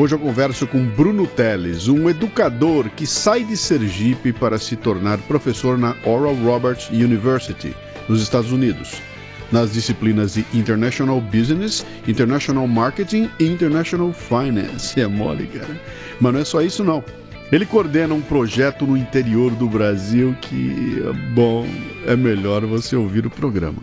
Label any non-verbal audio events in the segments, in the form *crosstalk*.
Hoje eu converso com Bruno Teles, um educador que sai de Sergipe para se tornar professor na Oral Roberts University, nos Estados Unidos, nas disciplinas de International Business, International Marketing e International Finance. É mole, cara. Mas não é só isso, não. Ele coordena um projeto no interior do Brasil que, bom, é melhor você ouvir o programa.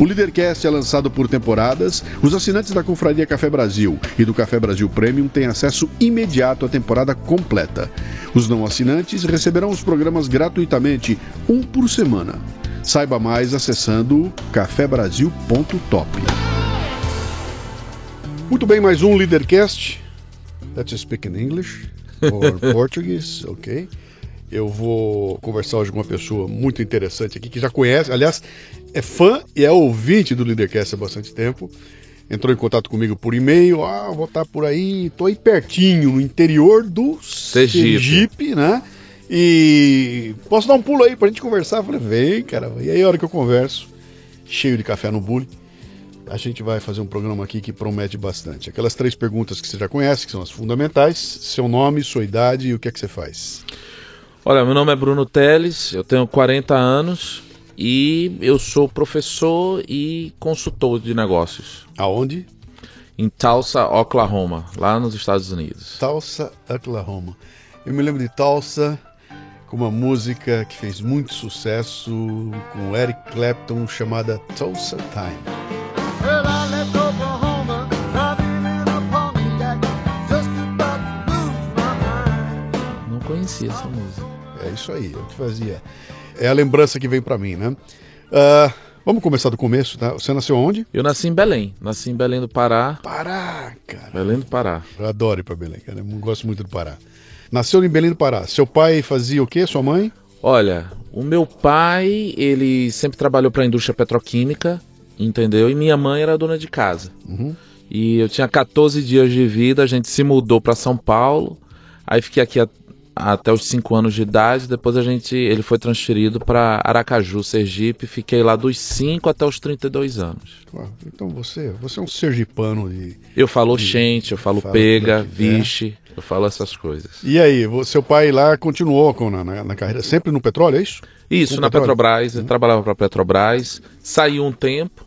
O Leadercast é lançado por temporadas. Os assinantes da Confraria Café Brasil e do Café Brasil Premium têm acesso imediato à temporada completa. Os não assinantes receberão os programas gratuitamente, um por semana. Saiba mais acessando cafebrasil.top. Muito bem, mais um Leadercast. Let's speak in English or *laughs* Portuguese, ok? Eu vou conversar hoje com uma pessoa muito interessante aqui que já conhece, aliás, é fã e é ouvinte do Leadercast há bastante tempo. Entrou em contato comigo por e-mail, ah, vou estar por aí, tô aí pertinho, no interior do Sergipe, Sergipe né? E posso dar um pulo aí pra gente conversar? Eu falei, vem, cara. E aí, a hora que eu converso, cheio de café no bule, a gente vai fazer um programa aqui que promete bastante. Aquelas três perguntas que você já conhece, que são as fundamentais: seu nome, sua idade e o que é que você faz. Olha, meu nome é Bruno Teles, eu tenho 40 anos e eu sou professor e consultor de negócios. Aonde? Em Tulsa, Oklahoma, lá nos Estados Unidos. Tulsa, Oklahoma. Eu me lembro de Tulsa com uma música que fez muito sucesso com Eric Clapton chamada Tulsa Time. Não conhecia essa música. É isso aí, é o que fazia. É a lembrança que vem pra mim, né? Ah, vamos começar do começo, tá? Você nasceu onde? Eu nasci em Belém, nasci em Belém do Pará. Pará, cara. Belém do Pará. Eu adoro ir pra Belém, cara. Eu gosto muito do Pará. Nasceu em Belém do Pará. Seu pai fazia o quê? Sua mãe? Olha, o meu pai, ele sempre trabalhou para a indústria petroquímica, entendeu? E minha mãe era dona de casa. E eu tinha 14 dias de vida, a gente se mudou para São Paulo. Aí fiquei aqui até os 5 anos de idade, depois a gente ele foi transferido para Aracaju, Sergipe, fiquei lá dos 5 até os 32 anos. Então você, você é um sergipano de... Eu falo gente, eu falo Fala pega, é. vixe, eu falo essas coisas. E aí, seu pai lá continuou com, na, na- na carreira sempre no petróleo, é isso? Isso, Com na petróleo? Petrobras, ele trabalhava para Petrobras, saiu um tempo,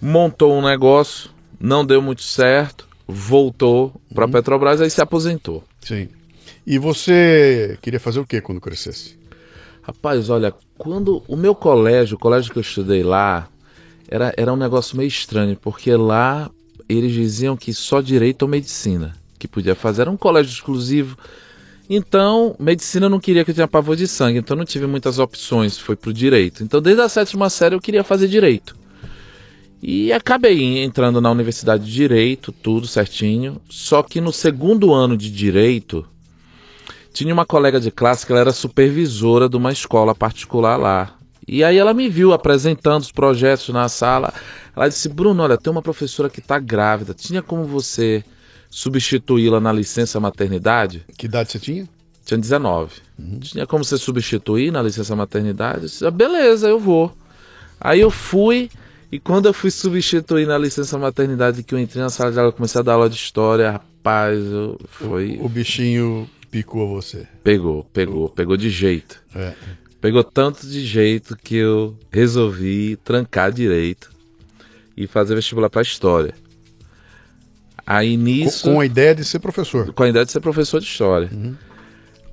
montou um negócio, não deu muito certo, voltou para a Petrobras, aí se aposentou. Sim. E você queria fazer o que quando crescesse? Rapaz, olha, quando o meu colégio, o colégio que eu estudei lá, era, era um negócio meio estranho, porque lá eles diziam que só direito ou medicina que podia fazer, era um colégio exclusivo. Então, medicina não queria que eu tinha pavor de sangue, então não tive muitas opções, foi pro direito. Então, desde a sétima série eu queria fazer direito. E acabei entrando na universidade de direito, tudo certinho. Só que no segundo ano de direito, tinha uma colega de classe que ela era supervisora de uma escola particular lá. E aí ela me viu apresentando os projetos na sala. Ela disse: Bruno, olha, tem uma professora que está grávida. Tinha como você substituí-la na licença maternidade? Que idade você tinha? Tinha 19. Tinha como você substituir na licença maternidade? Eu disse, "Ah, beleza, eu vou. Aí eu fui, e quando eu fui substituir na licença maternidade, que eu entrei na sala de aula, comecei a dar aula de história, rapaz, eu, foi... O bichinho picou você. Pegou, pegou, pegou de jeito. É. Pegou tanto de jeito que eu resolvi trancar direito e fazer vestibular para história. Aí Com, nisso, com a ideia de ser professor. com a ideia de ser professor de história.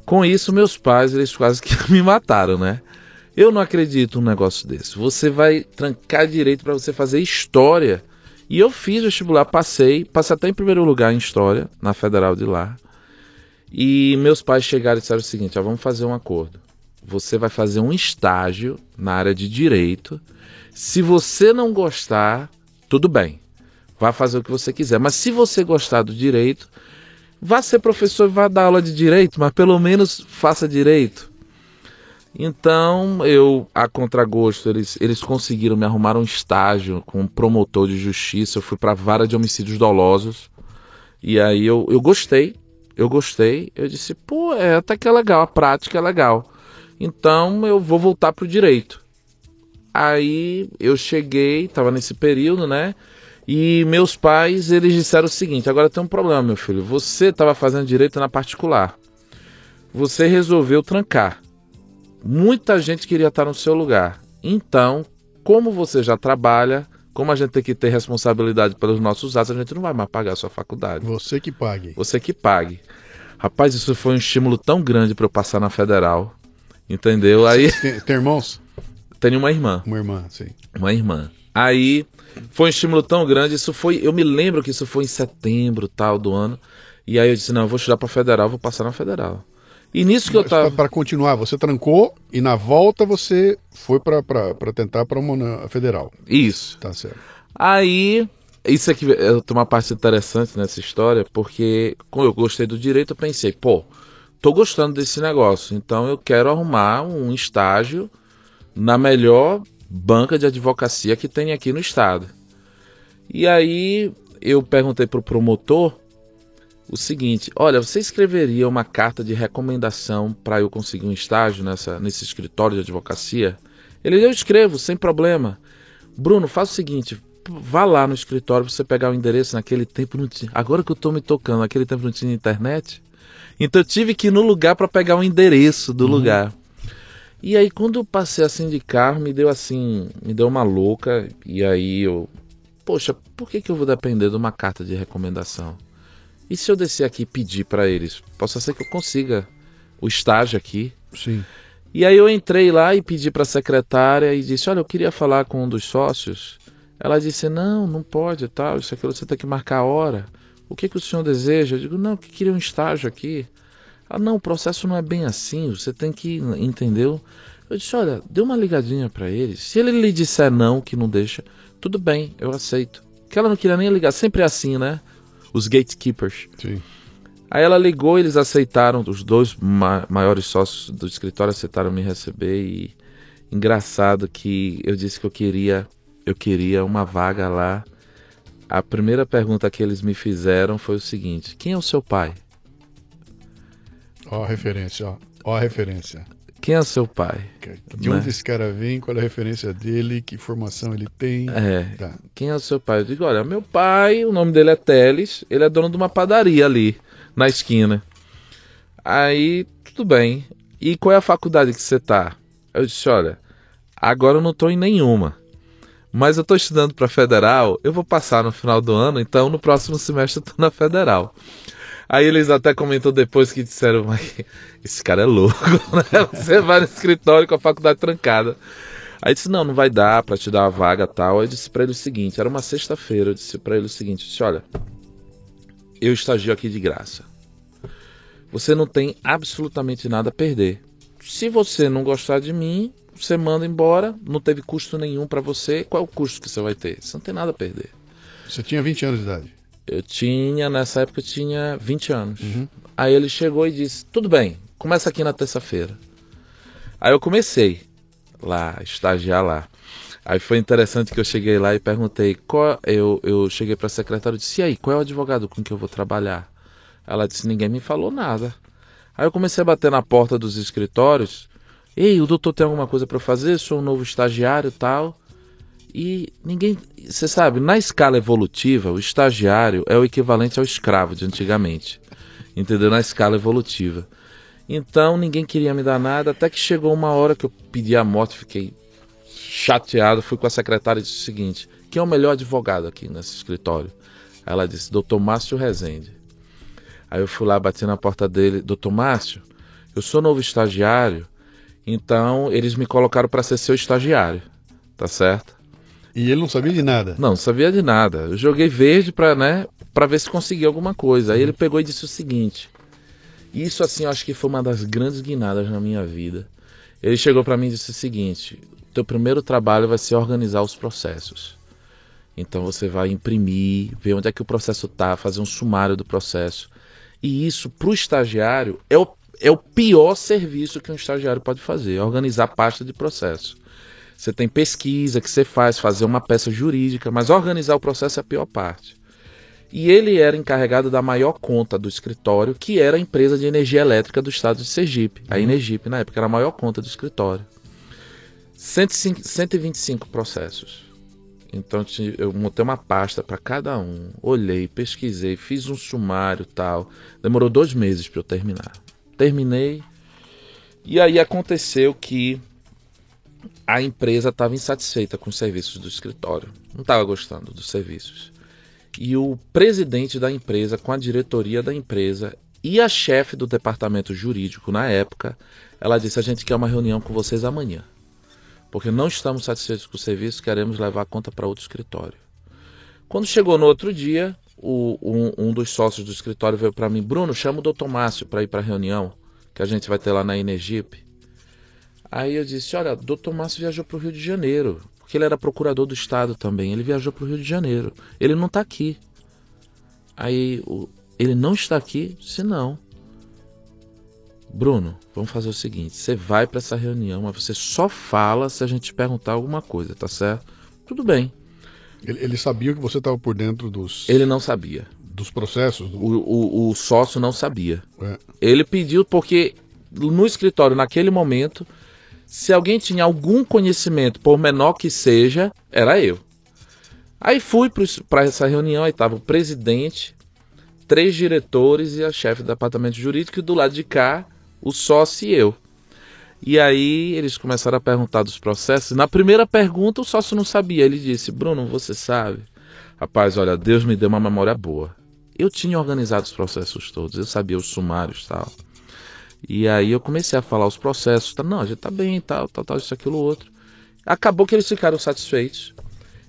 Com isso, meus pais, eles quase que *laughs* me mataram, né? Eu não acredito num negócio desse. Você vai trancar direito para você fazer história E eu fiz vestibular, passei, passei até em primeiro lugar em História, na Federal de lá. E meus pais chegaram e disseram o seguinte: ó, vamos fazer um acordo. Você vai fazer um estágio na área de direito. Se você não gostar, tudo bem. Vá fazer o que você quiser. Mas se você gostar do direito, vá ser professor e vá dar aula de direito, mas pelo menos faça direito. Então, eu, a contragosto, eles, eles conseguiram me arrumar um estágio com um promotor de justiça. Eu fui para a vara de homicídios dolosos. E aí eu, eu gostei, eu gostei. Eu disse, pô, é, até que é legal, a prática é legal. Então, eu vou voltar pro direito. Aí eu cheguei, estava nesse período, né? E meus pais, eles disseram o seguinte: agora tem um problema, meu filho. Você estava fazendo direito na particular. Você resolveu trancar. Muita gente queria estar no seu lugar. Então, como você já trabalha, como a gente tem que ter responsabilidade pelos nossos atos, a gente não vai mais pagar a sua faculdade. Você que pague. Você que pague. Rapaz, isso foi um estímulo tão grande para eu passar na federal. Entendeu? Aí Tem, tem irmãos? tenho uma irmã. Uma irmã, sim. Uma irmã. Aí foi um estímulo tão grande, isso foi, eu me lembro que isso foi em setembro, tal, do ano. E aí eu disse, não, eu vou estudar para federal, vou passar na federal. E nisso que eu tava Para continuar, você trancou e na volta você foi para tentar para uma federal. isso. Tá certo. Aí, isso aqui é uma parte interessante nessa história, porque como eu gostei do direito, eu pensei, pô, tô gostando desse negócio, então eu quero arrumar um estágio na melhor banca de advocacia que tem aqui no estado. E aí eu perguntei pro promotor o seguinte: olha, você escreveria uma carta de recomendação para eu conseguir um estágio nessa, nesse escritório de advocacia? Ele, eu escrevo, sem problema. Bruno, faz o seguinte: vá lá no escritório pra você pegar o endereço. Naquele tempo não tinha. Agora que eu tô me tocando, naquele tempo não tinha internet. Então eu tive que ir no lugar para pegar o endereço do lugar. E aí quando eu passei assim de carro, me deu assim, me deu uma louca. E aí eu, poxa, por que, que eu vou depender de uma carta de recomendação? E se eu descer aqui e pedir para eles? Possa ser que eu consiga o estágio aqui. Sim. E aí eu entrei lá e pedi para a secretária e disse: Olha, eu queria falar com um dos sócios. Ela disse: Não, não pode e tal. Isso aqui você tem que marcar a hora. O que, que o senhor deseja? Eu digo: Não, que queria um estágio aqui. Ah, não, o processo não é bem assim. Você tem que. Entendeu? Eu disse: Olha, dê uma ligadinha para ele. Se ele lhe disser não, que não deixa, tudo bem, eu aceito. Que ela não queria nem ligar. Sempre é assim, né? Os gatekeepers. Sim. Aí ela ligou, eles aceitaram, os dois ma- maiores sócios do escritório aceitaram me receber e engraçado que eu disse que eu queria, eu queria uma vaga lá. A primeira pergunta que eles me fizeram foi o seguinte: quem é o seu pai? Ó a referência, ó. Ó a referência. Quem é o seu pai? De Né? onde esse cara vem, qual é a referência dele, que formação ele tem. É. Tá. Quem é o seu pai? Eu digo, olha, meu pai, o nome dele é Teles, ele é dono de uma padaria ali, na esquina. Aí, tudo bem. E qual é a faculdade que você tá? Eu disse, olha, agora eu não tô em nenhuma. Mas eu tô estudando para federal, eu vou passar no final do ano, então no próximo semestre eu tô na federal. Aí eles até comentou depois que disseram, mas esse cara é louco, *laughs* né? Você vai no escritório com a faculdade trancada. Aí disse, não, não vai dar pra te dar uma vaga tal. Aí disse pra ele o seguinte, era uma sexta-feira, eu disse pra ele o seguinte, eu disse, olha, eu estagio aqui de graça. Você não tem absolutamente nada a perder. Se você não gostar de mim, você manda embora, não teve custo nenhum pra você. Qual é o custo que você vai ter? Você não tem nada a perder. Você tinha 20 anos de idade. Eu tinha, nessa época, eu tinha 20 anos. Aí ele chegou e disse: Tudo bem, começa aqui na terça-feira. Aí eu comecei lá, estagiar lá. Aí foi interessante que eu cheguei lá e perguntei: qual, eu, eu cheguei para a secretária e disse: E aí, qual é o advogado com que eu vou trabalhar? Ela disse: Ninguém me falou nada. Aí eu comecei a bater na porta dos escritórios: Ei, o doutor tem alguma coisa para fazer? Sou um novo estagiário e tal. E ninguém. Você sabe, na escala evolutiva, o estagiário é o equivalente ao escravo de antigamente. Entendeu? Na escala evolutiva. Então ninguém queria me dar nada, até que chegou uma hora que eu pedi a morte, fiquei chateado, fui com a secretária e disse o seguinte: quem é o melhor advogado aqui nesse escritório? Ela disse, doutor Márcio Rezende. Aí eu fui lá, bati na porta dele, doutor Márcio, eu sou novo estagiário, então eles me colocaram para ser seu estagiário, tá certo? E ele não sabia de nada. Não, não sabia de nada. Eu joguei verde pra, né, pra ver se conseguia alguma coisa. Aí ele pegou e disse o seguinte. Isso, assim, eu acho que foi uma das grandes guinadas na minha vida. Ele chegou pra mim e disse o seguinte: teu primeiro trabalho vai ser organizar os processos. Então você vai imprimir, ver onde é que o processo tá, fazer um sumário do processo. E isso, pro estagiário, é o, é o pior serviço que um estagiário pode fazer: organizar a pasta de processo. Você tem pesquisa que você faz, fazer uma peça jurídica, mas organizar o processo é a pior parte. E ele era encarregado da maior conta do escritório, que era a empresa de energia elétrica do estado de Sergipe. A Energipe, na época, era a maior conta do escritório. 105, 125 processos. Então eu montei uma pasta para cada um, olhei, pesquisei, fiz um sumário e tal. Demorou dois meses para eu terminar. Terminei. E aí aconteceu que a empresa estava insatisfeita com os serviços do escritório. Não estava gostando dos serviços. E o presidente da empresa, com a diretoria da empresa e a chefe do departamento jurídico na época, ela disse: A gente quer uma reunião com vocês amanhã. Porque não estamos satisfeitos com o serviço, queremos levar a conta para outro escritório. Quando chegou no outro dia, o- um, um dos sócios do escritório veio para mim: Bruno, chama o doutor Márcio para ir para a reunião que a gente vai ter lá na Energip. Aí eu disse: Olha, o doutor Márcio viajou para o Rio de Janeiro, porque ele era procurador do Estado também. Ele viajou para o Rio de Janeiro. Ele não está aqui. Aí o- ele não está aqui? Se não. Bruno, vamos fazer o seguinte: você vai para essa reunião, mas você só fala se a gente te perguntar alguma coisa, tá certo? Tudo bem. Ele, ele sabia que você estava por dentro dos, Ele não sabia. dos processos. do- O, o, o sócio não sabia. é. Ele pediu porque no escritório, naquele momento, se alguém tinha algum conhecimento, por menor que seja, era eu. Aí fui para essa reunião, aí estava o presidente, três diretores e a chefe do departamento jurídico, e do lado de cá, o sócio e eu. E aí eles começaram a perguntar dos processos. Na primeira pergunta, o sócio não sabia. Ele disse: Bruno, você sabe? Rapaz, olha, Deus me deu uma memória boa. Eu tinha organizado os processos todos, eu sabia os sumários e tal. E aí eu comecei a falar os processos. Tá, não, a gente tá bem, tal, tal, tal, isso, aquilo, outro. Acabou que eles ficaram satisfeitos.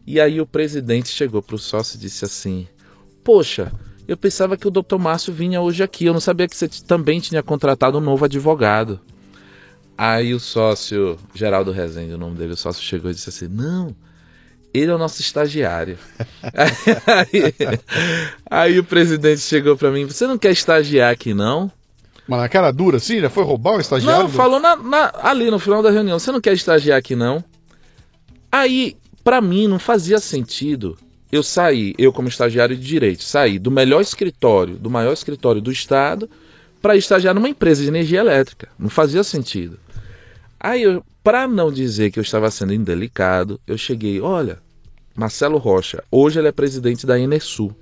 E aí o presidente chegou pro sócio e disse assim: Poxa, eu pensava que o doutor Márcio vinha hoje aqui. Eu não sabia que você também tinha contratado um novo advogado. Aí o sócio, Geraldo Rezende, o nome dele, o sócio chegou e disse assim: Não, ele é o nosso estagiário. *laughs* aí, aí o presidente chegou pra mim: Você não quer estagiar aqui, não? Mas na cara dura, sim? Já foi roubar o estagiário? Não, falou na- na- ali no final da reunião. Você não quer estagiar aqui, não? Aí, pra mim, não fazia sentido eu sair, eu como estagiário de direito, sair do melhor escritório, do maior escritório do estado, para estagiar numa empresa de energia elétrica. Não fazia sentido. Aí, para não dizer que eu estava sendo indelicado, eu cheguei, olha, Marcelo Rocha, hoje ele é presidente da Enersul,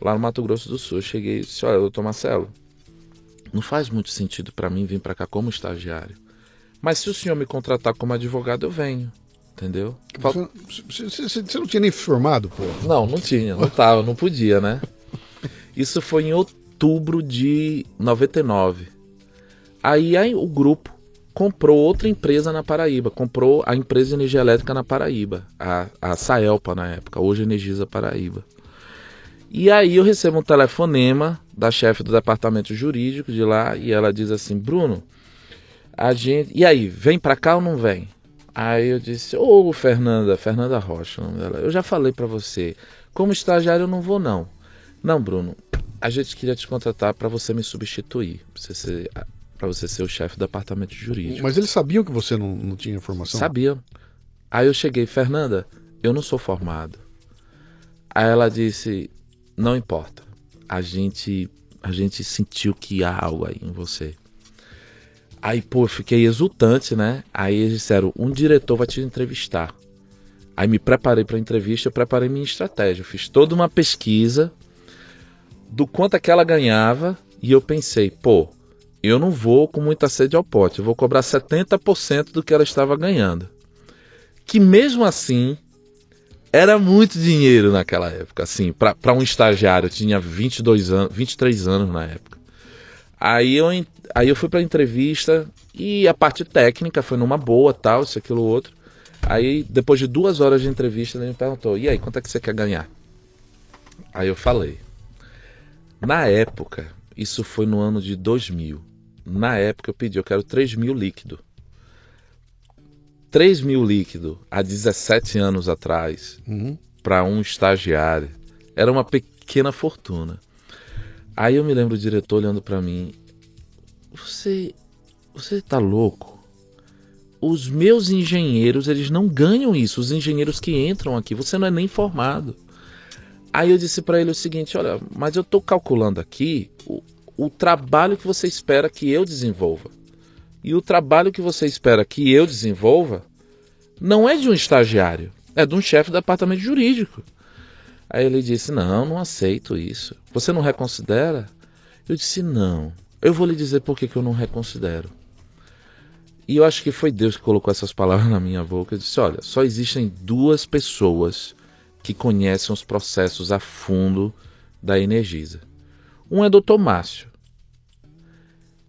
lá no Mato Grosso do Sul. Eu cheguei e disse, olha, doutor Marcelo, não faz muito sentido para mim vir para cá como estagiário. Mas se o senhor me contratar como advogado, eu venho. Entendeu? Fal- Você, você- você- você não tinha nem formado, pô. Não, não tinha, não tava, não podia, né? Isso foi em outubro de 99. Aí, aí o grupo comprou outra empresa na Paraíba, comprou a empresa de energia elétrica na Paraíba, a, a Saelpa na época, hoje Energisa Paraíba. E aí eu recebo um telefonema da chefe do departamento jurídico de lá e ela diz assim: "Bruno, a gente, e aí, vem pra cá ou não vem?" Aí eu disse: "Ô, Fernanda, Fernanda Rocha, o nome dela. Eu já falei pra você, como estagiário eu não vou não. Não, Bruno, a gente queria te contratar pra você me substituir, pra você ser para você ser o chefe do departamento jurídico." Mas eles sabiam que você não, não tinha formação? Sabia. Aí eu cheguei, Fernanda, eu não sou formado. Aí ela disse, não importa. A gente, a gente sentiu que há algo aí em você. Aí, pô, eu fiquei exultante, né? Aí eles disseram, um diretor vai te entrevistar. Aí me preparei para a entrevista, eu preparei minha estratégia. Eu fiz toda uma pesquisa do quanto é que ela ganhava e eu pensei, pô, eu não vou com muita sede ao pote, eu vou cobrar 70% do que ela estava ganhando. Que mesmo assim era muito dinheiro naquela época, assim, para um estagiário, eu tinha 22 anos, 23 anos na época. Aí eu, aí eu fui para entrevista e a parte técnica foi numa boa, tal, isso aquilo outro. Aí, depois de duas horas de entrevista, ele me perguntou: e aí, quanto é que você quer ganhar? Aí eu falei. Na época, isso foi no ano de 2000. Na época eu pedi, eu quero 3 mil líquido. 3 mil líquido há 17 anos atrás, Uhum. para um estagiário, era uma pequena fortuna. Aí eu me lembro o diretor olhando para mim: Você. Você tá louco? Os meus engenheiros, eles não ganham isso. Os engenheiros que entram aqui, você não é nem formado. Aí eu disse para ele o seguinte: Olha, mas eu tô calculando aqui o, o trabalho que você espera que eu desenvolva. E o trabalho que você espera que eu desenvolva não é de um estagiário, é de um chefe do departamento jurídico. Aí ele disse: Não, não aceito isso. Você não reconsidera? Eu disse: Não. Eu vou lhe dizer por que, eu não reconsidero. E eu acho que foi Deus que colocou essas palavras *laughs* na minha boca. Eu disse: Olha, só existem duas pessoas que conhecem os processos a fundo da Energisa. Um é Dr. Márcio.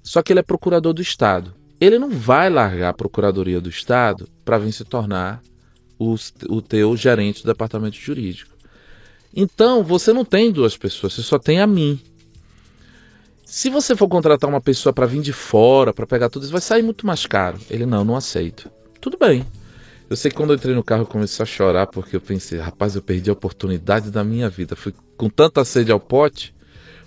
Só que ele é procurador do Estado. Ele não vai largar a procuradoria do Estado para vir se tornar o, o teu gerente do departamento jurídico. Então, você não tem duas pessoas, você só tem a mim. Se você for contratar uma pessoa para vir de fora, para pegar tudo isso, vai sair muito mais caro. Ele não, não aceito. Tudo bem. Eu sei que quando eu entrei no carro eu comecei a chorar porque eu pensei, rapaz, eu perdi a oportunidade da minha vida. Fui com tanta sede ao pote,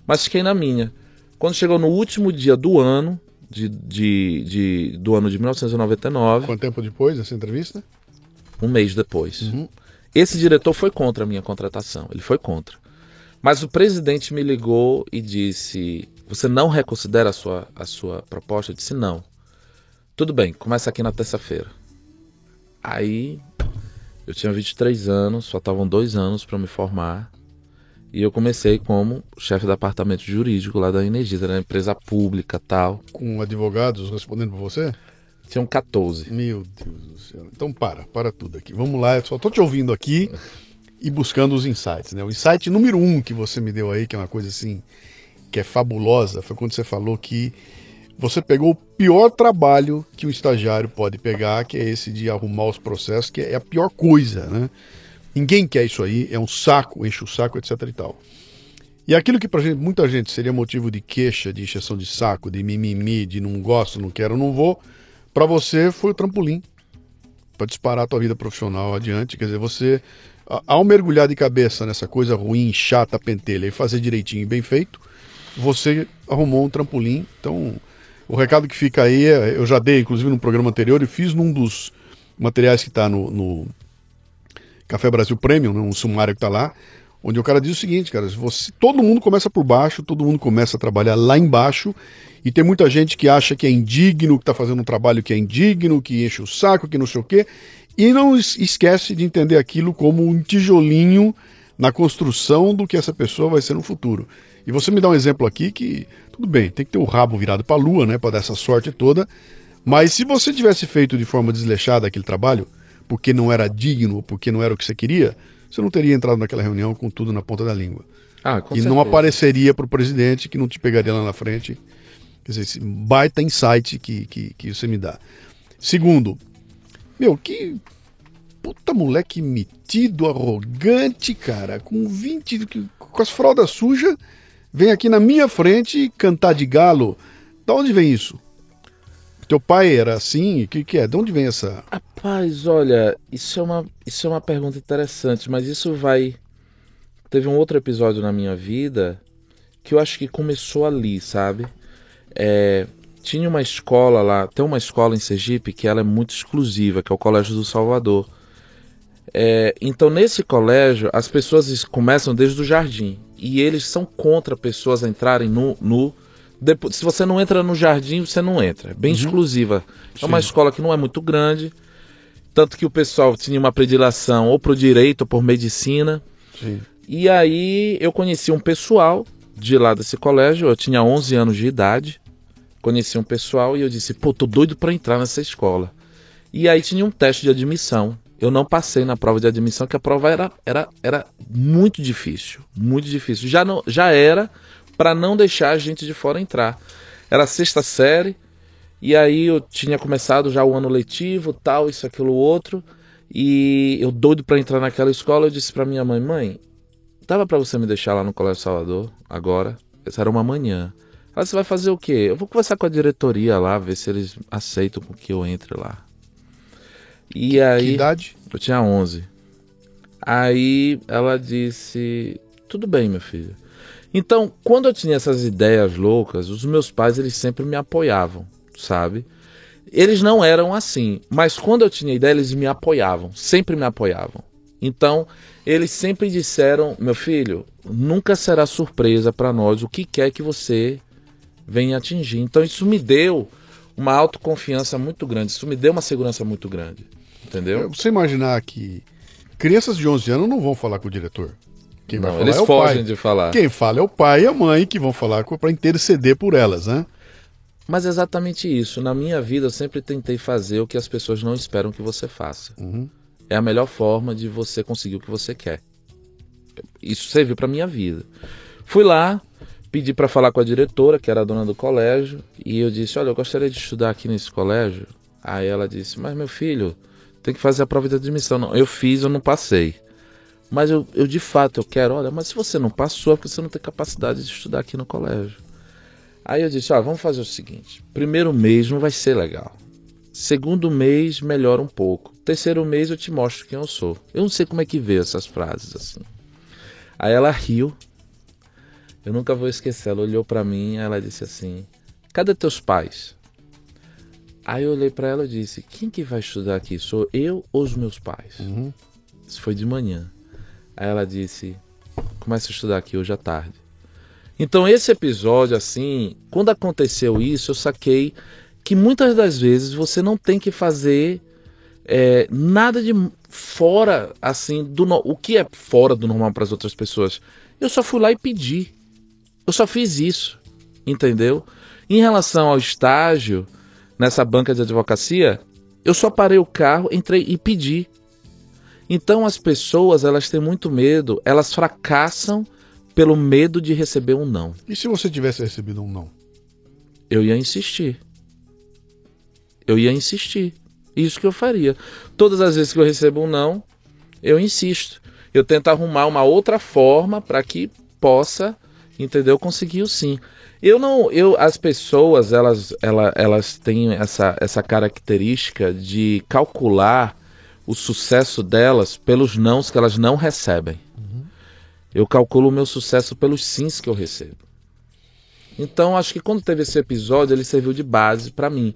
mas fiquei na minha. Quando chegou no último dia do ano, de, de, de- do ano de 1999, Quanto tempo depois dessa entrevista? um mês depois. Uhum. Esse diretor foi contra a minha contratação, ele foi contra. Mas o presidente me ligou e disse: Você não reconsidera a sua, a sua proposta? Eu disse: Não. Tudo bem, começa aqui na terça-feira. Aí eu tinha 23 anos, faltavam dois anos para me formar. E eu comecei como chefe do departamento jurídico lá da Energisa, era uma empresa pública tal. Com advogados respondendo por você? Tinham 14. Meu Deus do céu. Então para, para tudo aqui. Vamos lá, eu só tô te ouvindo aqui e buscando os insights, né? O insight número um que você me deu aí, que é uma coisa assim, que é fabulosa, foi quando você falou que você pegou o pior trabalho que um estagiário pode pegar, que é esse de arrumar os processos, que é a pior coisa, né? Ninguém quer isso aí, é um saco, enche o saco, etc e tal. E aquilo que gente, muita gente seria motivo de queixa, de encheção de saco, de mimimi, de não gosto, não quero, não vou, Pra você foi o trampolim para disparar a tua vida profissional adiante. Quer dizer, você, ao mergulhar de cabeça nessa coisa ruim, chata, pentelha e fazer direitinho e bem feito, você arrumou um trampolim. Então, o recado que fica aí, é, eu já dei, inclusive, no programa anterior, e fiz num dos materiais que está no, no Café Brasil Premium, né, um sumário que está lá, onde o cara diz o seguinte, cara, você, todo mundo começa por baixo, todo mundo começa a trabalhar lá embaixo, e tem muita gente que acha que é indigno, que está fazendo um trabalho que é indigno, que enche o saco, que não sei o quê, e não es- esquece de entender aquilo como um tijolinho na construção do que essa pessoa vai ser no futuro. E você me dá um exemplo aqui que, tudo bem, tem que ter o rabo virado para a lua, né, para dar essa sorte toda, mas se você tivesse feito de forma desleixada aquele trabalho, porque não era digno, porque não era o que você queria, você não teria entrado naquela reunião com tudo na ponta da língua. Ah, com e não certeza. apareceria para o presidente, que não te pegaria lá na frente. Quer dizer, esse baita insight que, que, que você me dá. Segundo, meu, que puta moleque metido, arrogante, cara, com 20, que- com as fraldas sujas, vem aqui na minha frente cantar de galo. Da onde vem isso? Teu pai era assim? O que, que é? De onde vem essa. Rapaz, olha, isso é uma, isso é uma pergunta interessante, mas isso vai. Teve um outro episódio na minha vida que eu acho que começou ali, sabe? É, tinha uma escola lá, tem uma escola em Sergipe que ela é muito exclusiva, que é o Colégio do Salvador. É, então, nesse colégio, as pessoas es- começam desde o jardim e eles são contra pessoas entrarem no. no depois, se você não entra no jardim, você não entra. É bem exclusiva. É uma Sim. escola que não é muito grande. Tanto que o pessoal tinha uma predileção ou pro direito ou por medicina. Sim. E aí eu conheci um pessoal de lá desse colégio, eu tinha 11 anos de idade. Conheci um pessoal e eu disse, pô, tô doido pra entrar nessa escola. E aí tinha um teste de admissão. Eu não passei na prova de admissão, que a prova era, era, era muito difícil. Muito difícil. Já, não, já era para não deixar a gente de fora entrar. Era a sexta série, e aí eu tinha começado já o ano letivo, tal, isso, aquilo, outro. E eu doido pra entrar naquela escola, eu disse pra minha mãe, mãe, dava pra você me deixar lá no Colégio Salvador agora? Essa era uma manhã. Ela, você vai fazer o quê? Eu vou conversar com a diretoria lá, ver se eles aceitam com que eu entre lá. E Que aí, idade? eu tinha 11. Aí ela disse: Tudo bem, meu filho. Então, quando eu tinha essas ideias loucas, os meus pais eles sempre me apoiavam, sabe? Eles não eram assim, mas quando eu tinha ideia, eles me apoiavam, sempre me apoiavam. Então, eles sempre disseram: Meu filho, nunca será surpresa para nós o que quer que você venha atingir. Então, isso me deu uma autoconfiança muito grande, isso me deu uma segurança muito grande, entendeu? Você imaginar que crianças de 11 anos não vão falar com o diretor. Quem vai Não, falar eles é o fogem pai. de falar. Quem fala é o pai e a mãe que vão falar para interceder por elas, né? Mas é exatamente isso. Na minha vida, eu sempre tentei fazer o que as pessoas não esperam que você faça. Uhum. É a melhor forma de você conseguir o que você quer. Isso serviu para minha vida. Fui lá, pedi para falar com a diretora, que era a dona do colégio, e eu disse: Olha, eu gostaria de estudar aqui nesse colégio. Aí ela disse: Mas meu filho, tem que fazer a prova de admissão. Não, eu fiz, eu não passei. Mas eu, eu de fato eu quero. Olha, mas se você não passou, é porque você não tem capacidade de estudar aqui no colégio. Aí eu disse: Ó, vamos fazer o seguinte: primeiro mês não vai ser legal. Segundo mês melhora um pouco. Terceiro mês eu te mostro quem eu sou. Eu não sei como é que veio essas frases assim. Aí ela riu. Eu nunca vou esquecer. Ela olhou pra mim e ela disse assim: Cadê teus pais? Aí eu olhei pra ela e disse: Quem que vai estudar aqui? Sou eu ou os meus pais? Uhum. Isso foi de manhã. Aí ela disse: Começa a estudar aqui hoje à tarde. Então, esse episódio, assim, quando aconteceu isso, eu saquei que muitas das vezes você não tem que fazer é, nada de fora, assim, do no- o que é fora do normal para as outras pessoas. Eu só fui lá e pedi. Eu só fiz isso, entendeu? Em relação ao estágio nessa banca de advocacia, eu só parei o carro, entrei e pedi. Então as pessoas, elas têm muito medo, elas fracassam pelo medo de receber um não. E se você tivesse recebido um não? Eu ia insistir. Eu ia insistir. Isso que eu faria. Todas as vezes que eu recebo um não, eu insisto. Eu tento arrumar uma outra forma para que possa, entendeu, conseguir o sim. Eu não, eu as pessoas, elas elas, elas têm essa essa característica de calcular o sucesso delas pelos nãos que elas não recebem. Eu calculo o meu sucesso pelos sims que eu recebo. Então, acho que quando teve esse episódio, ele serviu de base para mim.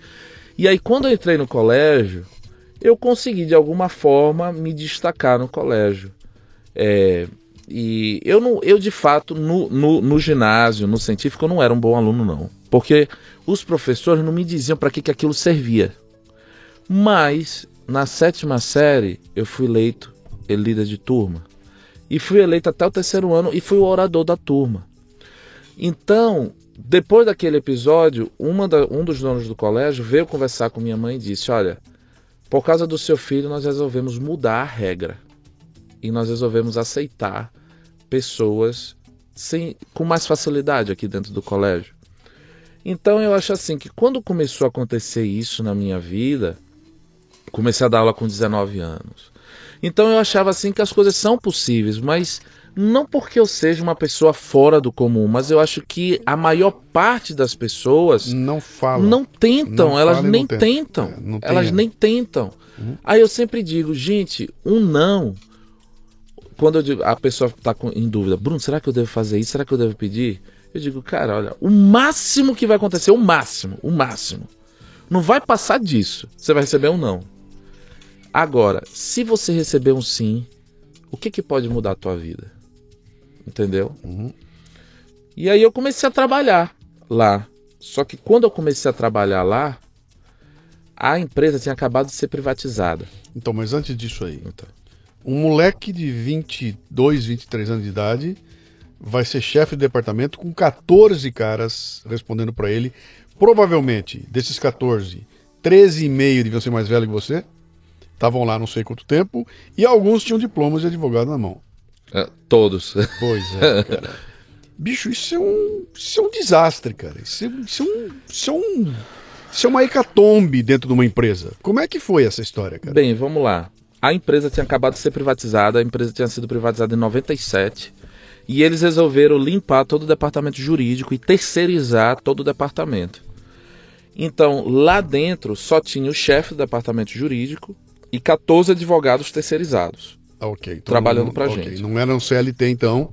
E aí, quando eu entrei no colégio, eu consegui de alguma forma me destacar no colégio. É, e eu não, eu de fato no, no, no ginásio, no científico, eu não era um bom aluno não, porque os professores não me diziam para que, que aquilo servia. Mas na sétima série eu fui eleito líder de turma e fui eleito até o terceiro ano e fui o orador da turma. Então, depois daquele episódio, da- um dos donos do colégio veio conversar com minha mãe e disse: Olha, por causa do seu filho, nós resolvemos mudar a regra e nós resolvemos aceitar pessoas sem, com mais facilidade aqui dentro do colégio. Então eu acho assim que quando começou a acontecer isso na minha vida, comecei a dar aula com 19 anos. Então eu achava assim que as coisas são possíveis, mas não porque eu seja uma pessoa fora do comum, mas eu acho que a maior parte das pessoas Não fala. não tentam, Não elas nem não tenta. tentam. É, não elas é. nem tentam. Aí eu sempre digo, gente, um não. Quando eu digo, a pessoa está em dúvida, Bruno, será que eu devo fazer isso? Será que eu devo pedir? Eu digo, cara, olha, o máximo que vai acontecer, o máximo, o máximo. Não vai passar disso. Você vai receber um não. Agora, se você receber um sim, o que, que pode mudar a tua vida? Entendeu? Uhum. E aí eu comecei a trabalhar lá. Só que quando eu comecei a trabalhar lá, a empresa tinha acabado de ser privatizada. Então, mas antes disso aí, Então, um moleque de 22, 23 anos de idade vai ser chefe de departamento com 14 caras respondendo pra ele. Provavelmente, desses 14, 13,5 deviam ser mais velhos que você. Estavam lá não sei quanto tempo. E alguns tinham diplomas de advogado na mão. é, todos. Pois é, *laughs* cara. Bicho, isso é um, isso é um desastre, cara. Isso é, isso é um, isso é um, isso é uma hecatombe dentro de uma empresa. Como é que foi essa história, cara? Bem, vamos lá. A empresa tinha acabado de ser privatizada, a empresa tinha sido privatizada em 97. E eles resolveram limpar todo o departamento jurídico e terceirizar todo o departamento. Então, lá dentro só tinha o chefe do departamento jurídico e 14 advogados terceirizados. Ah, ok. Então, Trabalhando não- pra ok, gente. Não eram CLT, então.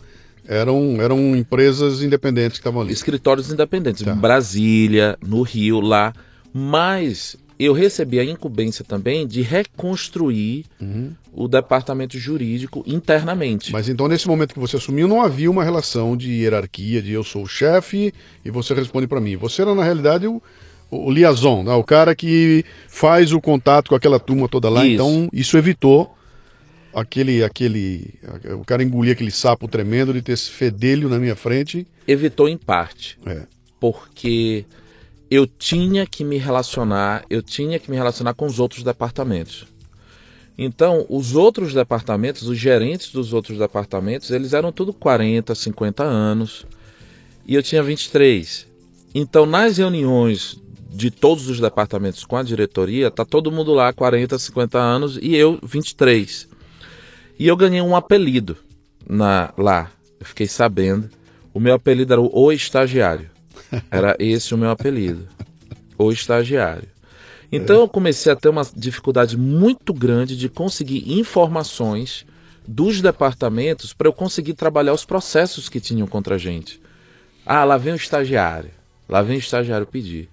Eram, eram empresas independentes que estavam ali. escritórios independentes, Tá. em Brasília, no Rio, lá. Mas eu recebi a incumbência também de reconstruir o departamento jurídico internamente. Uhum. Mas então, nesse momento que você assumiu, não havia uma relação de hierarquia, de eu sou o chefe e você responde para mim. Você era, na realidade, o, o liaison, né? o cara que faz o contato com aquela turma toda lá. Isso. Então, isso evitou aquele, aquele. O cara engolir aquele sapo tremendo de ter esse fedelho na minha frente. Evitou em parte, É. porque eu tinha que me relacionar, eu tinha que me relacionar com os outros departamentos. Então, os outros departamentos, os gerentes dos outros departamentos, eles eram tudo 40, 50 anos. E eu tinha 23. Então, nas reuniões de todos os departamentos com a diretoria, tá todo mundo lá 40, 50 anos e eu 23. E eu ganhei um apelido na lá. Eu fiquei sabendo. O meu apelido era o O Estagiário. Era esse o meu apelido. O Estagiário. Então eu comecei a ter uma dificuldade muito grande de conseguir informações dos departamentos para eu conseguir trabalhar os processos que tinham contra a gente. Ah, lá vem o estagiário. Lá vem o estagiário pedir.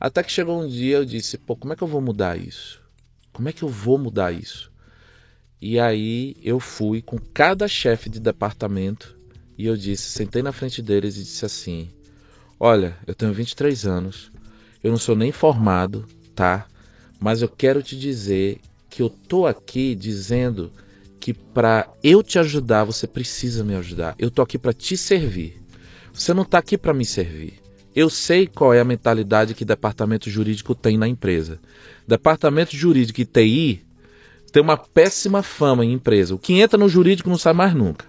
Até que chegou um dia eu disse, pô, como é que eu vou mudar isso? Como é que eu vou mudar isso? E aí eu fui com cada chefe de departamento e eu disse, sentei na frente deles e disse assim: Olha, eu tenho 23 anos, eu não sou nem formado, tá? Mas eu quero te dizer que eu tô aqui dizendo que para eu te ajudar, você precisa me ajudar. Eu tô aqui para te servir. Você não tá aqui para me servir. Eu sei qual é a mentalidade que departamento jurídico tem na empresa. Departamento jurídico e TI tem uma péssima fama em empresa. O que entra no jurídico não sai mais nunca.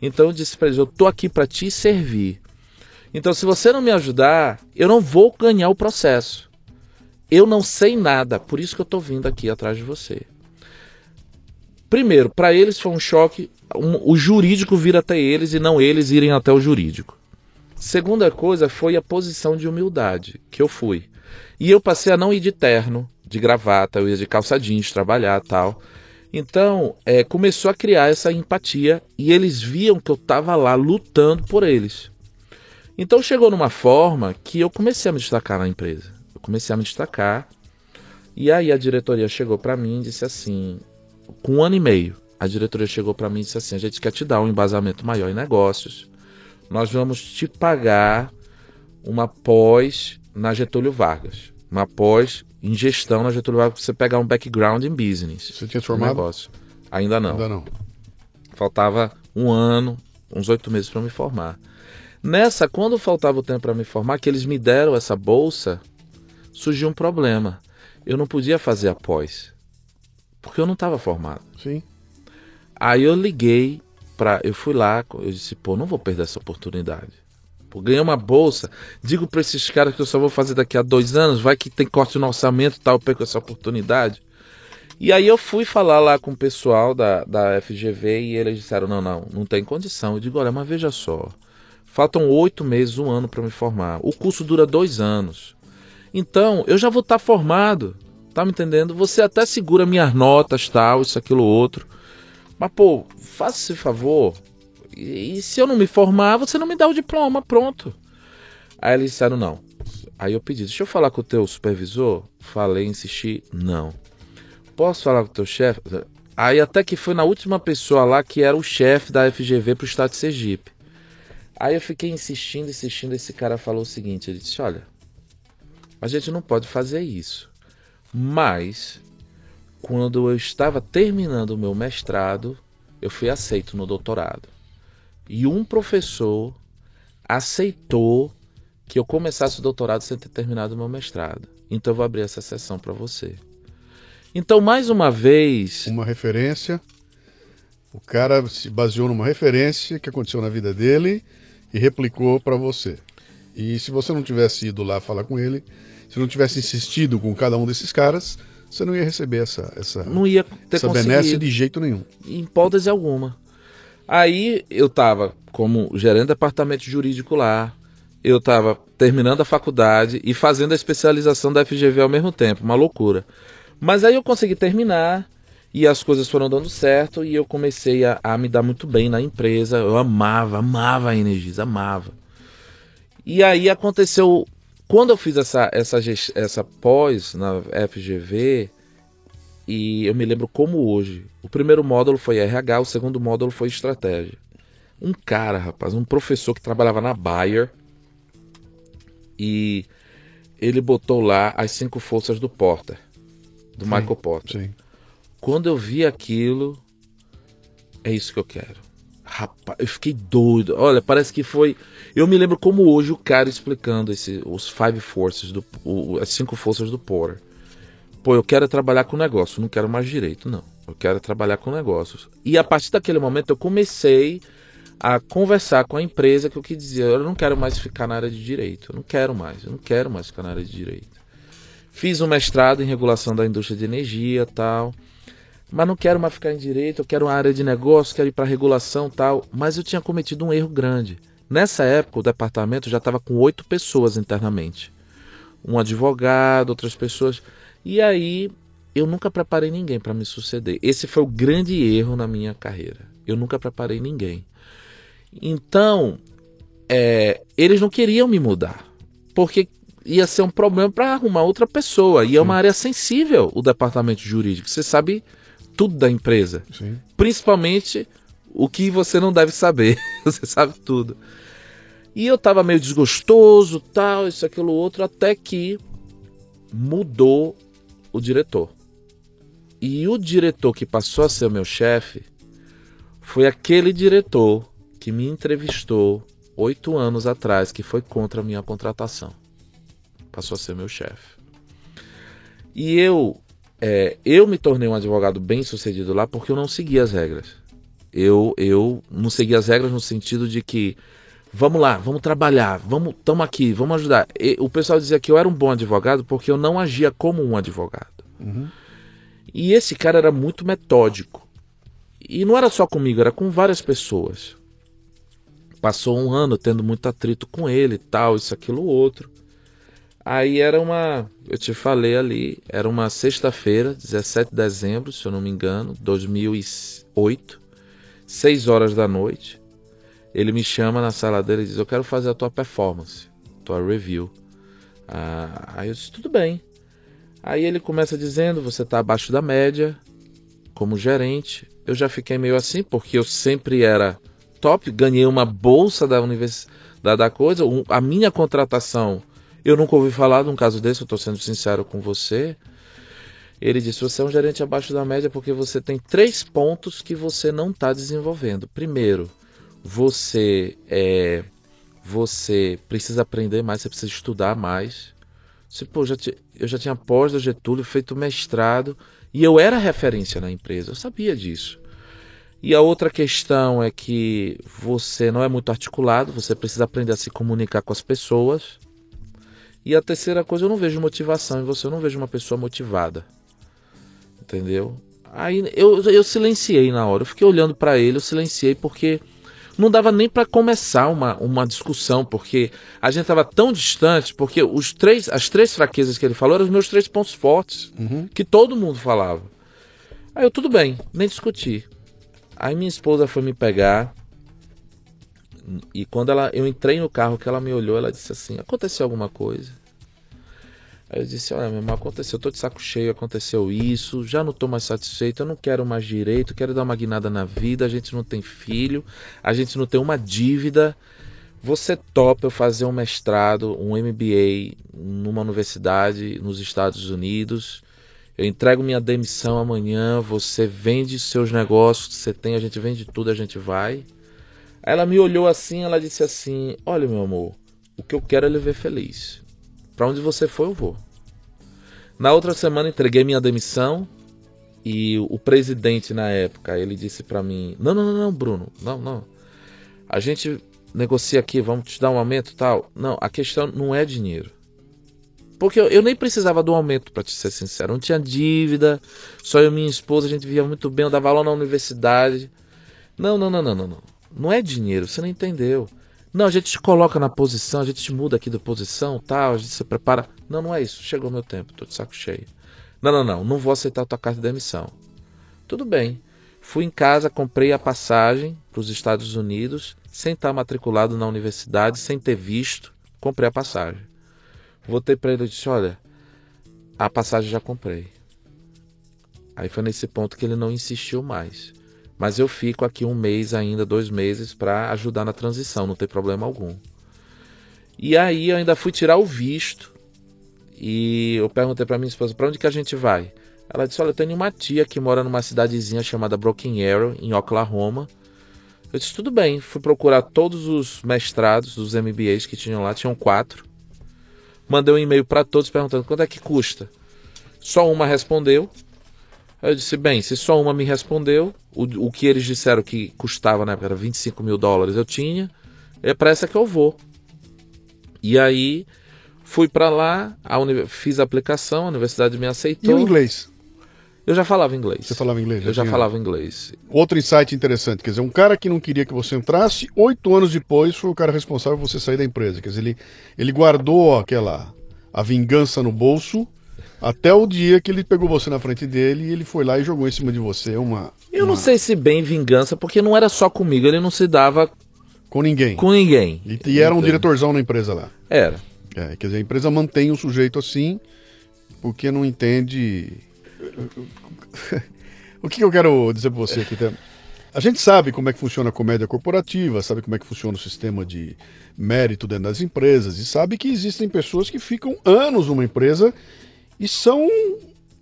Então eu disse para eles: eu tô aqui para te servir. Então, se você não me ajudar, eu não vou ganhar o processo. Eu não sei nada, por isso que eu tô vindo aqui atrás de você. Primeiro, para eles foi um choque um- o jurídico vir até eles e não eles irem até o jurídico. Segunda coisa foi a posição de humildade que eu fui. E eu passei a não ir de terno, de gravata, eu ia de calça jeans trabalhar tal. Então, é, começou a criar essa empatia e eles viam que eu estava lá lutando por eles. Então chegou numa forma que eu comecei a me destacar na empresa. Eu comecei a me destacar. E aí a diretoria chegou para mim e disse assim, com um ano e meio, a diretoria chegou para mim e disse assim: a gente quer te dar um embasamento maior em negócios. Nós vamos te pagar uma pós na Getúlio Vargas, uma pós em gestão na Getúlio Vargas para você pegar um background em business. Você tinha formado? negócio. Ainda não. Ainda não. Faltava um ano, uns oito meses para me formar. Nessa, quando faltava o tempo para me formar, que eles me deram essa bolsa, surgiu um problema. Eu não podia fazer a pós, porque eu não estava formado. Sim. Aí eu liguei para, eu fui lá, eu disse, pô, não vou perder essa oportunidade. Pô, ganhei uma bolsa, digo para esses caras que eu só vou fazer daqui a dois anos, vai que tem corte no orçamento e tal, eu perco essa oportunidade. E aí eu fui falar lá com o pessoal da, da FGV e eles disseram, não, não, não tem condição. Eu digo, olha, mas veja só, faltam oito meses, um ano para me formar. O curso dura dois anos. Então, eu já vou estar formado, tá me entendendo? Você até segura minhas notas, tal, isso, aquilo, outro. Mas, pô, faça esse favor. E, e se eu não me formar, você não me dá o diploma, pronto. Aí eles disseram, não. Aí eu pedi, deixa eu falar com o teu supervisor. Falei, insisti, não. Posso falar com o teu chefe? Aí até que foi na última pessoa lá que era o chefe da FGV pro estado de Sergipe. Aí eu fiquei insistindo, insistindo. Esse cara falou o seguinte: ele disse, olha, a gente não pode fazer isso. Mas, quando eu estava terminando o meu mestrado, eu fui aceito no doutorado. E um professor aceitou que eu começasse o doutorado sem ter terminado o meu mestrado. Então eu vou abrir essa sessão para você. Então, mais uma vez, Uma referência. O cara se baseou numa referência que aconteceu na vida dele e replicou para você. E se você não tivesse ido lá falar com ele, se não tivesse insistido com cada um desses caras, Você não ia receber essa, essa, Não ia ter essa benesse de jeito nenhum. em hipótese alguma. Aí eu estava como gerente do departamento jurídico lá, eu estava terminando a faculdade e fazendo a especialização da FGV ao mesmo tempo, uma loucura. Mas aí eu consegui terminar e as coisas foram dando certo e eu comecei a, a me dar muito bem na empresa. Eu amava, amava a Energis, amava. E aí aconteceu, quando eu fiz essa, essa, essa pós na FGV, e eu me lembro como hoje. O primeiro módulo foi RH, o segundo módulo foi estratégia. Um cara, rapaz, um professor que trabalhava na Bayer e ele botou lá as cinco forças do Porter, do Michael Porter. Sim. Quando eu vi aquilo, é isso que eu quero. Rapaz, eu fiquei doido. Olha, parece que foi. Eu me lembro como hoje o cara explicando esse, os five forces, do, o- as cinco forças do Porter. Pô, eu quero trabalhar com negócio, não quero mais direito, não. Eu quero trabalhar com negócios. E a partir daquele momento eu comecei a conversar com a empresa que eu quis dizer, eu não quero mais ficar na área de direito, eu não quero mais, eu não quero mais ficar na área de direito. Fiz um mestrado em regulação da indústria de energia, tal, mas não quero mais ficar em direito, eu quero uma área de negócio, quero ir para regulação, tal, mas eu tinha cometido um erro grande. Nessa época o departamento já estava com oito pessoas internamente, um advogado, outras pessoas, e aí eu nunca preparei ninguém para me suceder. Esse foi o grande erro na minha carreira. Eu nunca preparei ninguém. Então, é, eles não queriam me mudar, porque ia ser um problema para arrumar outra pessoa. E é uma área sensível o departamento jurídico. Você sabe tudo da empresa, Sim. principalmente o que você não deve saber. *laughs* você sabe tudo. E eu tava meio desgostoso, tal, isso, aquilo, outro, até que mudou o diretor. E o diretor que passou a ser o meu chefe foi aquele diretor que me entrevistou oito anos atrás, que foi contra a minha contratação. Passou a ser meu chefe. E eu, é, eu me tornei um advogado bem sucedido lá porque eu não seguia as regras. Eu, eu não seguia as regras no sentido de que vamos lá, vamos trabalhar, vamos, estamos aqui, vamos ajudar. E o pessoal dizia que eu era um bom advogado porque eu não agia como um advogado. E esse cara era muito metódico. E não era só comigo, era com várias pessoas. Passou um ano tendo muito atrito com ele tal, isso, aquilo, outro. Aí era uma, eu te falei ali, era uma sexta-feira, 17 de dezembro, se eu não me engano, 2008, 6 horas da noite. Ele me chama na sala dele e diz: Eu quero fazer a tua performance, tua review. Ah, aí eu disse: Tudo bem. Aí ele começa dizendo: Você está abaixo da média como gerente. Eu já fiquei meio assim, porque eu sempre era top, ganhei uma bolsa da universidade da coisa. A minha contratação, eu nunca ouvi falar de um caso desse, eu estou sendo sincero com você. Ele disse: Você é um gerente abaixo da média porque você tem três pontos que você não está desenvolvendo. Primeiro, você é, você precisa aprender mais, você precisa estudar mais. Se, pô, já ti- eu já tinha pós da Getúlio, feito mestrado, e eu era referência na empresa, eu sabia disso. E a outra questão é que você não é muito articulado, você precisa aprender a se comunicar com as pessoas. E a terceira coisa, eu não vejo motivação em você, eu não vejo uma pessoa motivada. Entendeu? Aí eu, eu silenciei na hora, eu fiquei olhando para ele, eu silenciei porque não dava nem para começar uma, uma discussão, porque a gente estava tão distante, porque os três, as três fraquezas que ele falou eram os meus três pontos fortes, que todo mundo falava. Aí eu, tudo bem, nem discuti. Aí minha esposa foi me pegar, e quando ela, eu entrei no carro que ela me olhou, ela disse assim: aconteceu alguma coisa? Aí eu disse: Olha, meu irmão, aconteceu, eu tô de saco cheio, aconteceu isso, já não tô mais satisfeito, eu não quero mais direito, quero dar uma guinada na vida, a gente não tem filho, a gente não tem uma dívida. Você topa eu fazer um mestrado, um MBA numa universidade nos Estados Unidos? Eu entrego minha demissão amanhã, você vende seus negócios você tem, a gente vende tudo, a gente vai. Ela me olhou assim, ela disse assim: Olha, meu amor, o que eu quero é lhe ver feliz. Pra onde você for, eu vou. Na outra semana entreguei minha demissão e o presidente na época, ele disse pra mim: "Não, não, não, Bruno. Não, não. A gente negocia aqui, vamos te dar um aumento, tal. Não, a questão não é dinheiro. Porque eu, nem precisava do aumento, pra te ser sincero. Não tinha dívida, só eu e minha esposa, a gente vivia muito bem, eu dava aula na universidade. Não, não, não, não, não, não. Não é dinheiro, você não entendeu. Não, a gente te coloca na posição, a gente te muda aqui da posição, tal, a gente se prepara. Não, não é isso. Chegou meu tempo, tô de saco cheio. Não, não, não, não vou aceitar a tua carta de demissão. Tudo bem. Fui em casa, comprei a passagem para os Estados Unidos, sem estar matriculado na universidade, sem ter visto, comprei a passagem. Voltei para ele e disse: Olha, a passagem já comprei. Aí foi nesse ponto que ele não insistiu mais. Mas eu fico aqui um mês ainda, dois meses, para ajudar na transição, não tem problema algum. E aí eu ainda fui tirar o visto e eu perguntei para minha esposa: para onde que a gente vai? Ela disse: Olha, eu tenho uma tia que mora numa cidadezinha chamada Broken Arrow, em Oklahoma. Eu disse: Tudo bem. Fui procurar todos os mestrados, os MBAs que tinham lá, tinham quatro. Mandei um e-mail para todos perguntando quanto é que custa. Só uma respondeu. Eu disse: Bem, se só uma me respondeu, o, o que eles disseram que custava na época era 25 mil dólares, eu tinha. É para essa que eu vou. E aí fui para lá, a uni- fiz a aplicação, a universidade me E aceitou. o inglês? Eu já falava inglês. Você falava inglês? Eu já tinha- falava inglês. Outro insight interessante, quer dizer, um cara que não queria que você entrasse, oito anos depois foi o cara responsável por você sair da empresa. Quer dizer, ele, ele guardou aquela a vingança no bolso até o dia que ele pegou você na frente dele e ele foi lá e jogou em cima de você uma. Eu não uma- sei se bem vingança, porque não era só comigo, ele não se dava Com ninguém. com ninguém. E, e era um diretorzão na empresa lá. Era. É, quer dizer, a empresa mantém um sujeito assim porque não entende. *laughs* o que eu quero dizer para você aqui? Tá? A gente sabe como é que funciona a comédia corporativa, sabe como é que funciona o sistema de mérito dentro das empresas e sabe que existem pessoas que ficam anos numa empresa e são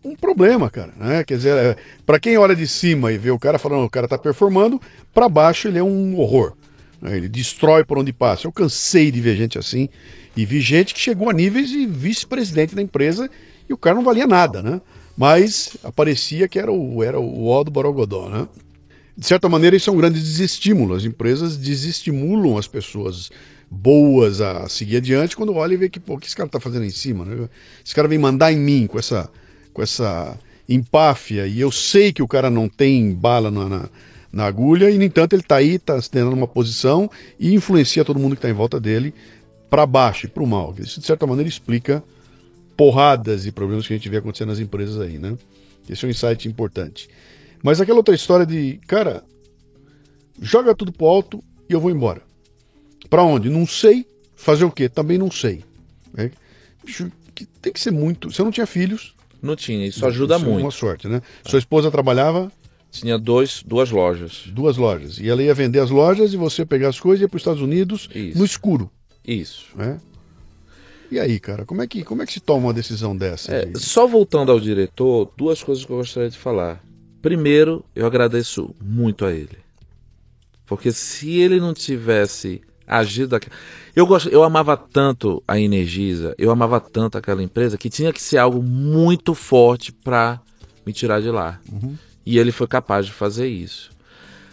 um problema, cara. Né? Quer dizer, para quem olha de cima e vê o cara falando, o cara tá performando, para baixo ele é um horror. né? Ele destrói por onde passa. Eu cansei de ver gente assim e vi gente que chegou a níveis de vice-presidente da empresa e o cara não valia nada, né? Mas aparecia que era o, era o ó do Borogodó, né? De certa maneira, isso é um grande desestímulo. As empresas desestimulam as pessoas boas a seguir adiante quando olha e vê que, pô, o que esse cara tá fazendo em cima, né? Esse cara vem mandar em mim com essa, com essa empáfia e eu sei que o cara não tem bala na, na, na agulha e, no entanto, ele tá aí, tá se tendo uma posição e influencia todo mundo que tá em volta dele para baixo e para o mal. Isso, de certa maneira, explica porradas e problemas que a gente vê acontecendo nas empresas aí, né? Esse é um insight importante. Mas aquela outra história de, cara, joga tudo pro alto e eu vou embora. Pra onde? Não sei. Fazer o quê? Também não sei. É, bicho, que tem que ser muito. Você não tinha filhos. Não tinha, isso ajuda Isso é muito. Uma sorte, né? Sua esposa trabalhava Tinha dois, duas lojas. duas lojas. E ela ia vender as lojas e você pegar as coisas e ia para os Estados Unidos Isso. no escuro. Isso. Né? E aí, cara, como é que, como é que se toma uma decisão dessa? É, de- só voltando ao diretor, duas coisas que eu gostaria de falar. Primeiro, eu agradeço muito a ele. Porque se ele não tivesse agido daquela... eu gost... eu amava tanto a Energisa, eu amava tanto aquela empresa que tinha que ser algo muito forte para me tirar de lá. E ele foi capaz de fazer isso.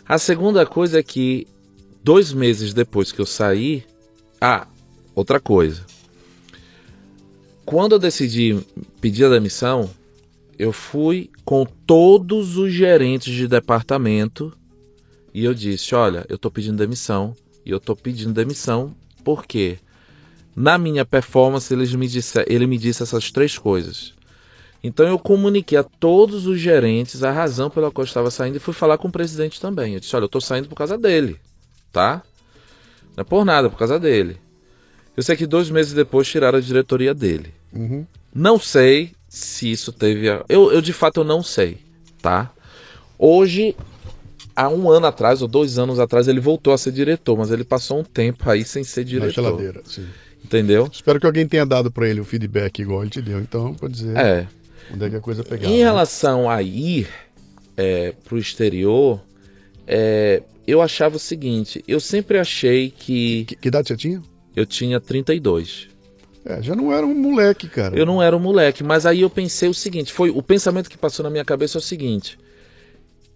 A segunda coisa é que dois meses depois que eu saí, ah, outra coisa. Quando eu decidi pedir a demissão, eu fui com todos os gerentes de departamento e eu disse: Olha, eu tô pedindo demissão. E eu tô pedindo demissão porque na minha performance eles me disse, ele me disse essas três coisas. Então eu comuniquei a todos os gerentes a razão pela qual eu estava saindo e fui falar com o presidente também. Eu disse: Olha, eu tô saindo por causa dele, tá? Não é por nada, é por causa dele. Eu sei que dois meses depois tiraram a diretoria dele. Uhum. Não sei se isso teve. A... Eu, eu de fato eu não sei, tá? Hoje, há um ano atrás, ou dois anos atrás, ele voltou a ser diretor, mas ele passou um tempo aí sem ser Na diretor. geladeira, sim. Entendeu? Espero que alguém tenha dado para ele o feedback igual ele te deu, então, para dizer É. onde é que a coisa pegava. Em né? relação a ir é, pro exterior, é, eu achava o seguinte: eu sempre achei que Que, que idade você tinha? eu tinha 32. É, já não era um moleque, cara. Eu não era um moleque, mas aí eu pensei o seguinte, foi o pensamento que passou na minha cabeça é o seguinte: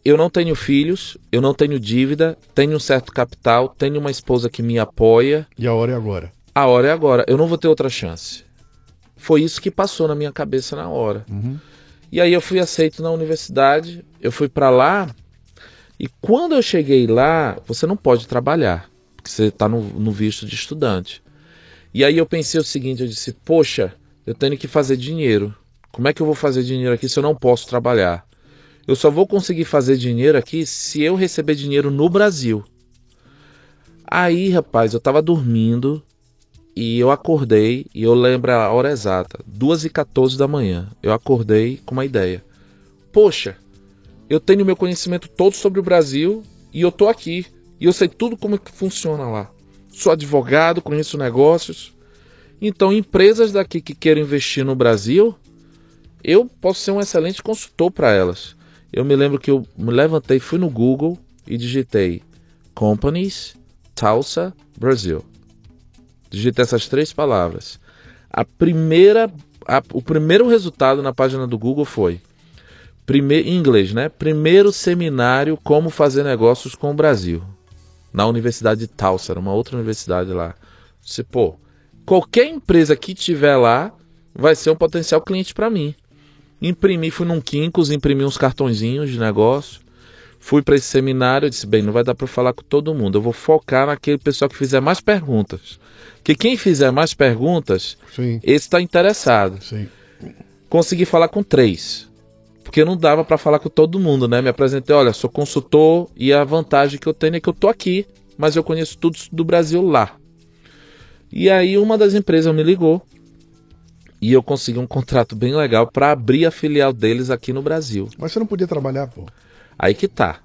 eu não tenho filhos, eu não tenho dívida, tenho um certo capital, tenho uma esposa que me apoia. E a hora é agora. A hora é agora, eu não vou ter outra chance. Foi isso que passou na minha cabeça na hora. Uhum. E aí eu fui aceito na universidade, eu fui pra lá, e quando eu cheguei lá, você não pode trabalhar, porque você está no, no visto de estudante. E aí eu pensei o seguinte, eu disse, poxa, eu tenho que fazer dinheiro. Como é que eu vou fazer dinheiro aqui se eu não posso trabalhar? Eu só vou conseguir fazer dinheiro aqui se eu receber dinheiro no Brasil. Aí, rapaz, eu tava dormindo e eu acordei, e eu lembro a hora exata, 2h14 da manhã. Eu acordei com uma ideia. Poxa, eu tenho meu conhecimento todo sobre o Brasil e eu tô aqui. E eu sei tudo como é que funciona lá. Sou advogado, conheço negócios. Então, empresas daqui que queiram investir no Brasil, eu posso ser um excelente consultor para elas. Eu me lembro que eu me levantei, fui no Google e digitei Companies Tulsa Brasil. Digitei essas três palavras. A primeira, a- o primeiro resultado na página do Google foi primeiro, em inglês, né? Primeiro seminário como fazer negócios com o Brasil na Universidade de Tulsa, uma outra universidade lá. Você, pô, qualquer empresa que tiver lá vai ser um potencial cliente para mim. Imprimi, fui num Kinkos, imprimi uns cartõezinhos de negócio. Fui para esse seminário, eu disse, bem, não vai dar para falar com todo mundo. Eu vou focar naquele pessoal que fizer mais perguntas. Que quem fizer mais perguntas, Sim, esse está interessado. sim. Consegui falar com três. Porque não dava para falar com todo mundo, né? Me apresentei, olha, sou consultor e a vantagem que eu tenho é que eu tô aqui, mas eu conheço tudo do Brasil lá. E aí uma das empresas me ligou e eu consegui um contrato bem legal para abrir a filial deles aqui no Brasil. Mas você não podia trabalhar, pô. Aí que tá.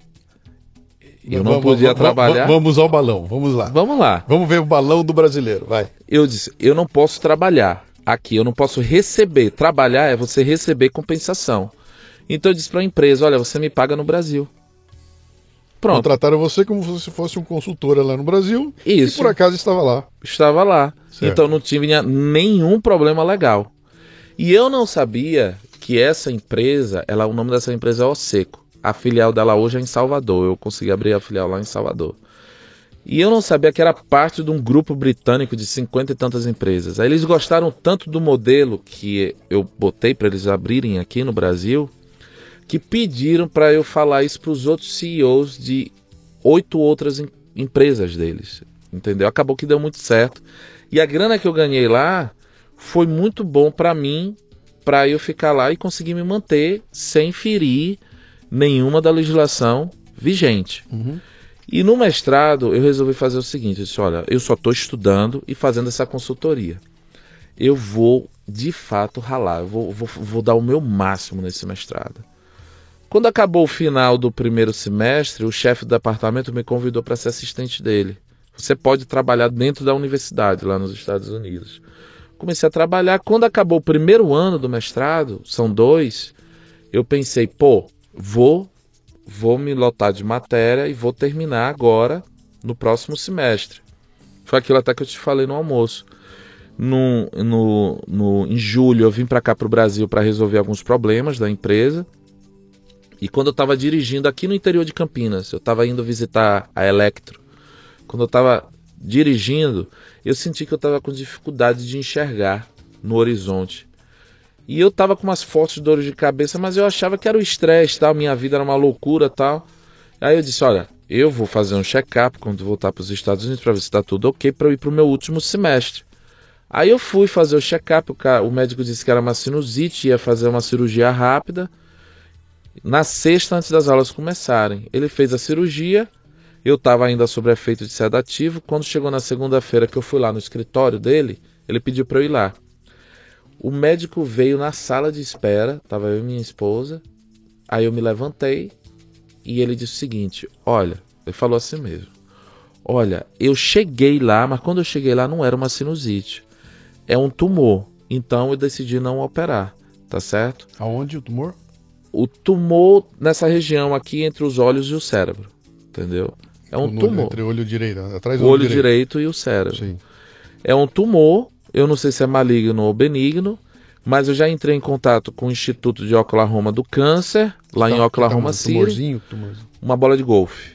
Eu não Vamos- podia vamos- trabalhar. Vamos ao balão, vamos lá. Vamos lá. Vamos ver o balão do brasileiro, vai. Eu disse, eu não posso trabalhar aqui, eu não posso receber. Trabalhar é você receber compensação. Então eu disse para a empresa, olha, você me paga no Brasil. Pronto, Contrataram você como se fosse um consultora lá no Brasil Isso. e por acaso estava lá. estava lá. Certo. Então não tinha nenhum problema legal. E eu não sabia que essa empresa, ela, o nome dessa empresa é Oseco. A filial dela hoje é em Salvador. Eu consegui abrir a filial lá em Salvador. E eu não sabia que era parte de um grupo britânico de cinquenta e tantas empresas. Aí eles gostaram tanto do modelo que eu botei para eles abrirem aqui no Brasil, que pediram para eu falar isso para os outros CEOs de oito outras em- empresas deles. Entendeu? Acabou que deu muito certo. E a grana que eu ganhei lá foi muito bom para mim, para eu ficar lá e conseguir me manter sem ferir nenhuma da legislação vigente. E no mestrado eu resolvi fazer o seguinte: eu disse, olha, eu só estou estudando e fazendo essa consultoria. Eu vou de fato ralar, eu vou, vou, vou dar o meu máximo nesse mestrado. Quando acabou o final do primeiro semestre, o chefe do departamento me convidou para ser assistente dele. Você pode trabalhar dentro da universidade lá nos Estados Unidos. Comecei a trabalhar. Quando acabou o primeiro ano do mestrado, são dois, eu pensei, pô, vou, vou me lotar de matéria e vou terminar agora no próximo semestre. Foi aquilo até que eu te falei no almoço. No, no, no, em julho eu vim para cá para o Brasil para resolver alguns problemas da empresa. E quando eu estava dirigindo aqui no interior de Campinas, eu estava indo visitar a Electro. Quando eu estava dirigindo, eu senti que eu estava com dificuldade de enxergar no horizonte. E eu estava com umas fortes dores de cabeça, mas eu achava que era o estresse, tal, minha vida era uma loucura, tal. Aí eu disse, olha, eu vou fazer um check-up quando voltar para os Estados Unidos para ver se está tudo ok para eu ir para o meu último semestre. Aí eu fui fazer o check-up, o, o médico disse que era uma sinusite, ia fazer uma cirurgia rápida. Na sexta, antes das aulas começarem, ele fez a cirurgia. Eu estava ainda sob efeito de sedativo. Quando chegou na segunda-feira que eu fui lá no escritório dele, ele pediu para eu ir lá. O médico veio na sala de espera, estava eu e minha esposa. Aí eu me levantei e ele disse o seguinte: Olha, ele falou assim mesmo. Olha, eu cheguei lá, mas quando eu cheguei lá não era uma sinusite, é um tumor. Então eu decidi não operar, tá certo? Aonde o tumor? O tumor nessa região aqui entre os olhos e o cérebro, entendeu? É um No- tumor. Entre o olho direito, atrás O do olho direito e o cérebro. Sim. É um tumor, eu não sei se é maligno ou benigno, mas eu já entrei em contato com o Instituto de Oklahoma do Câncer, lá em Tá- Oklahoma tá um City, Tumorzinho, tumorzinho. uma bola de golfe.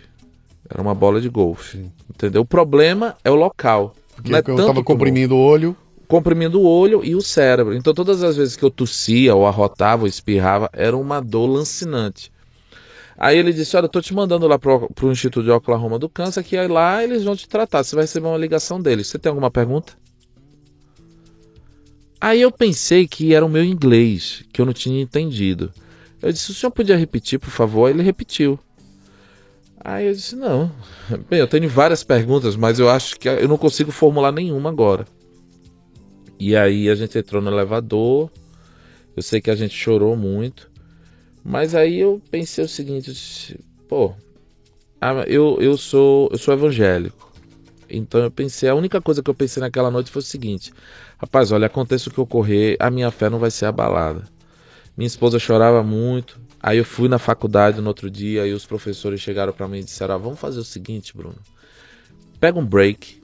Era uma bola de golfe, Sim. entendeu? O problema é o local. Porque não é eu tanto tava tumor. comprimindo o olho. Comprimindo o olho e o cérebro. Então todas as vezes que eu tossia ou arrotava ou espirrava, era uma dor lancinante. Aí ele disse: Olha, eu tô te mandando lá pro, pro Instituto de Oklahoma do Câncer, que aí lá eles vão te tratar. Você vai receber uma ligação deles. Você tem alguma pergunta? Aí eu pensei que era o meu inglês, que eu não tinha entendido. Eu disse: O senhor podia repetir, por favor? Ele repetiu. Aí eu disse: Não. Bem, eu tenho várias perguntas, mas eu acho que eu não consigo formular nenhuma agora. E aí a gente entrou no elevador. Eu sei que a gente chorou muito. Mas aí eu pensei o seguinte, pô, eu, eu sou eu sou evangélico. Então eu pensei, a única coisa que eu pensei naquela noite foi o seguinte: rapaz, olha, aconteça o que ocorrer, a minha fé não vai ser abalada. Minha esposa chorava muito. Aí eu fui na faculdade no outro dia e os professores chegaram para mim e disseram: ah, vamos fazer o seguinte, Bruno. Pega um break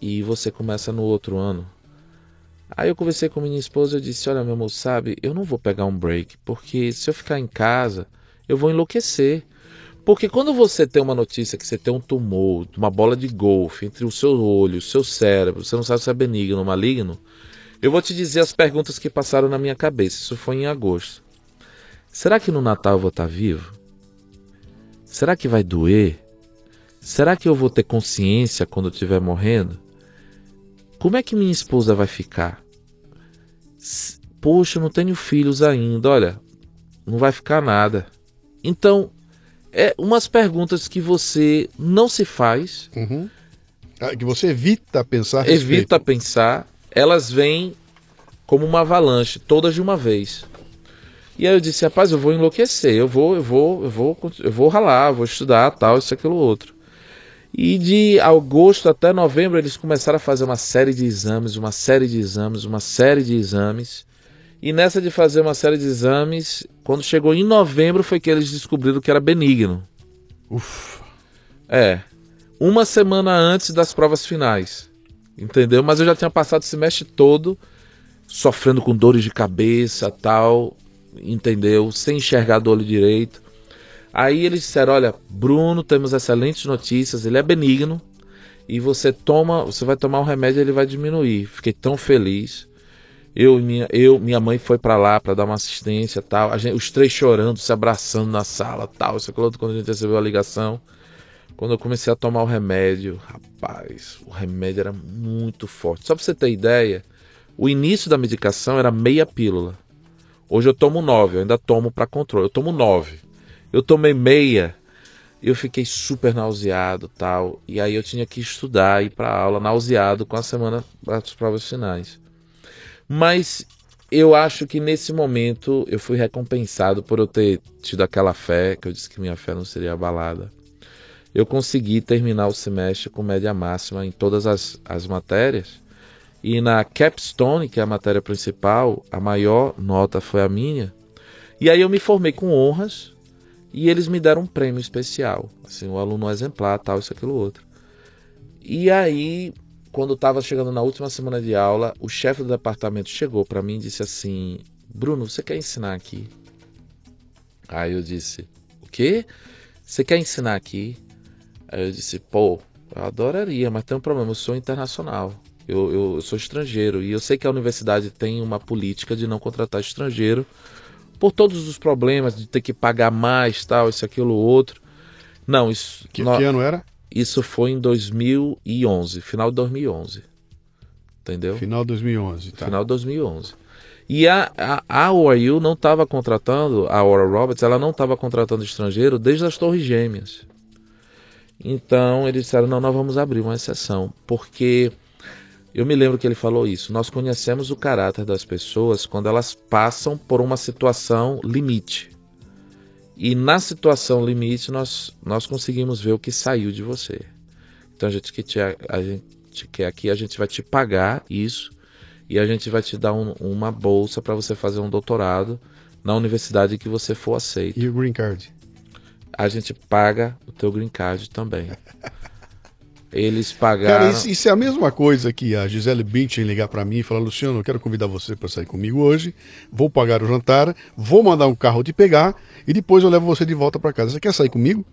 e você começa no outro ano. Aí eu conversei com minha esposa e disse: Olha, meu amor, sabe, eu não vou pegar um break, porque se eu ficar em casa, eu vou enlouquecer. Porque quando você tem uma notícia que você tem um tumor, uma bola de golfe entre o seu olho, o seu cérebro, você não sabe se é benigno ou maligno, eu vou te dizer as perguntas que passaram na minha cabeça. Isso foi em agosto. Será que no Natal eu vou estar vivo? Será que vai doer? Será que eu vou ter consciência quando eu estiver morrendo? Como é que minha esposa vai ficar? Poxa, não tenho filhos ainda, olha, não vai ficar nada. Então, é umas perguntas que você não se faz, Uhum. Ah, que você evita pensar evita pensar, elas vêm como uma avalanche, todas de uma vez. E aí eu disse, rapaz, eu vou enlouquecer, eu vou, eu vou, eu vou, eu vou ralar, vou estudar, tal, isso, aquilo, outro. E de agosto até novembro eles começaram a fazer uma série de exames, uma série de exames, uma série de exames. E nessa de fazer uma série de exames, quando chegou em novembro foi que eles descobriram que era benigno. Ufa. É. Uma semana antes das provas finais. Entendeu? Mas eu já tinha passado o semestre todo sofrendo com dores de cabeça, tal, entendeu? Sem enxergar do olho direito. Aí eles disseram: "Olha, Bruno, temos excelentes notícias, ele é benigno e você toma, você vai tomar um remédio, ele vai diminuir". Fiquei tão feliz. Eu minha, eu, minha mãe foi pra lá pra dar uma assistência, tal. Gente, os três chorando, se abraçando na sala, tal. Isso aquilo quando a gente recebeu a ligação. Quando eu comecei a tomar o remédio, rapaz, o remédio era muito forte. Só pra você ter ideia, o início da medicação era meia pílula. Hoje eu tomo nove, eu ainda tomo pra controle. Eu tomo nove. Eu tomei meia, eu fiquei super nauseado, tal. E aí eu tinha que estudar, ir pra aula nauseado com a semana das provas finais. Mas eu acho que nesse momento eu fui recompensado por eu ter tido aquela fé, que eu disse que minha fé não seria abalada. Eu consegui terminar o semestre com média máxima em todas as, as matérias. E na capstone, que é a matéria principal, a maior nota foi a minha. E aí eu me formei com honras e eles me deram um prêmio especial. Assim, o aluno exemplar, tal, isso, aquilo, outro. E aí, quando estava chegando na última semana de aula, o chefe do departamento chegou para mim e disse assim: Bruno, você quer ensinar aqui? Aí eu disse: O quê? Você quer ensinar aqui? Aí eu disse: Pô, eu adoraria, mas tem um problema, eu sou internacional. Eu, eu, eu sou estrangeiro e eu sei que a universidade tem uma política de não contratar estrangeiro por todos os problemas de ter que pagar mais, tal, isso, aquilo, outro. Não, isso, Que, que ano era? isso foi em 2011, final de 2011. Entendeu? Final de 2011, tá. Final de 2011. E a, a, a OIU não estava contratando, a Aura Roberts, ela não estava contratando estrangeiro desde as Torres Gêmeas. Então eles disseram: não, nós vamos abrir uma exceção. Porque eu me lembro que ele falou isso. Nós conhecemos o caráter das pessoas quando elas passam por uma situação limite. E na situação limite nós, nós conseguimos ver o que saiu de você. Então a gente, que te, a gente quer aqui, a gente vai te pagar isso e a gente vai te dar um- uma bolsa para você fazer um doutorado na universidade que você for aceito. E o Green Card? A gente paga o teu green card também. *laughs* Eles pagaram. Cara, isso, isso é a mesma coisa que a Gisele Bündchen ligar pra mim e falar, Luciano, eu quero convidar você pra sair comigo hoje, vou pagar o jantar, vou mandar um carro te pegar e depois eu levo você de volta pra casa. Você quer sair comigo?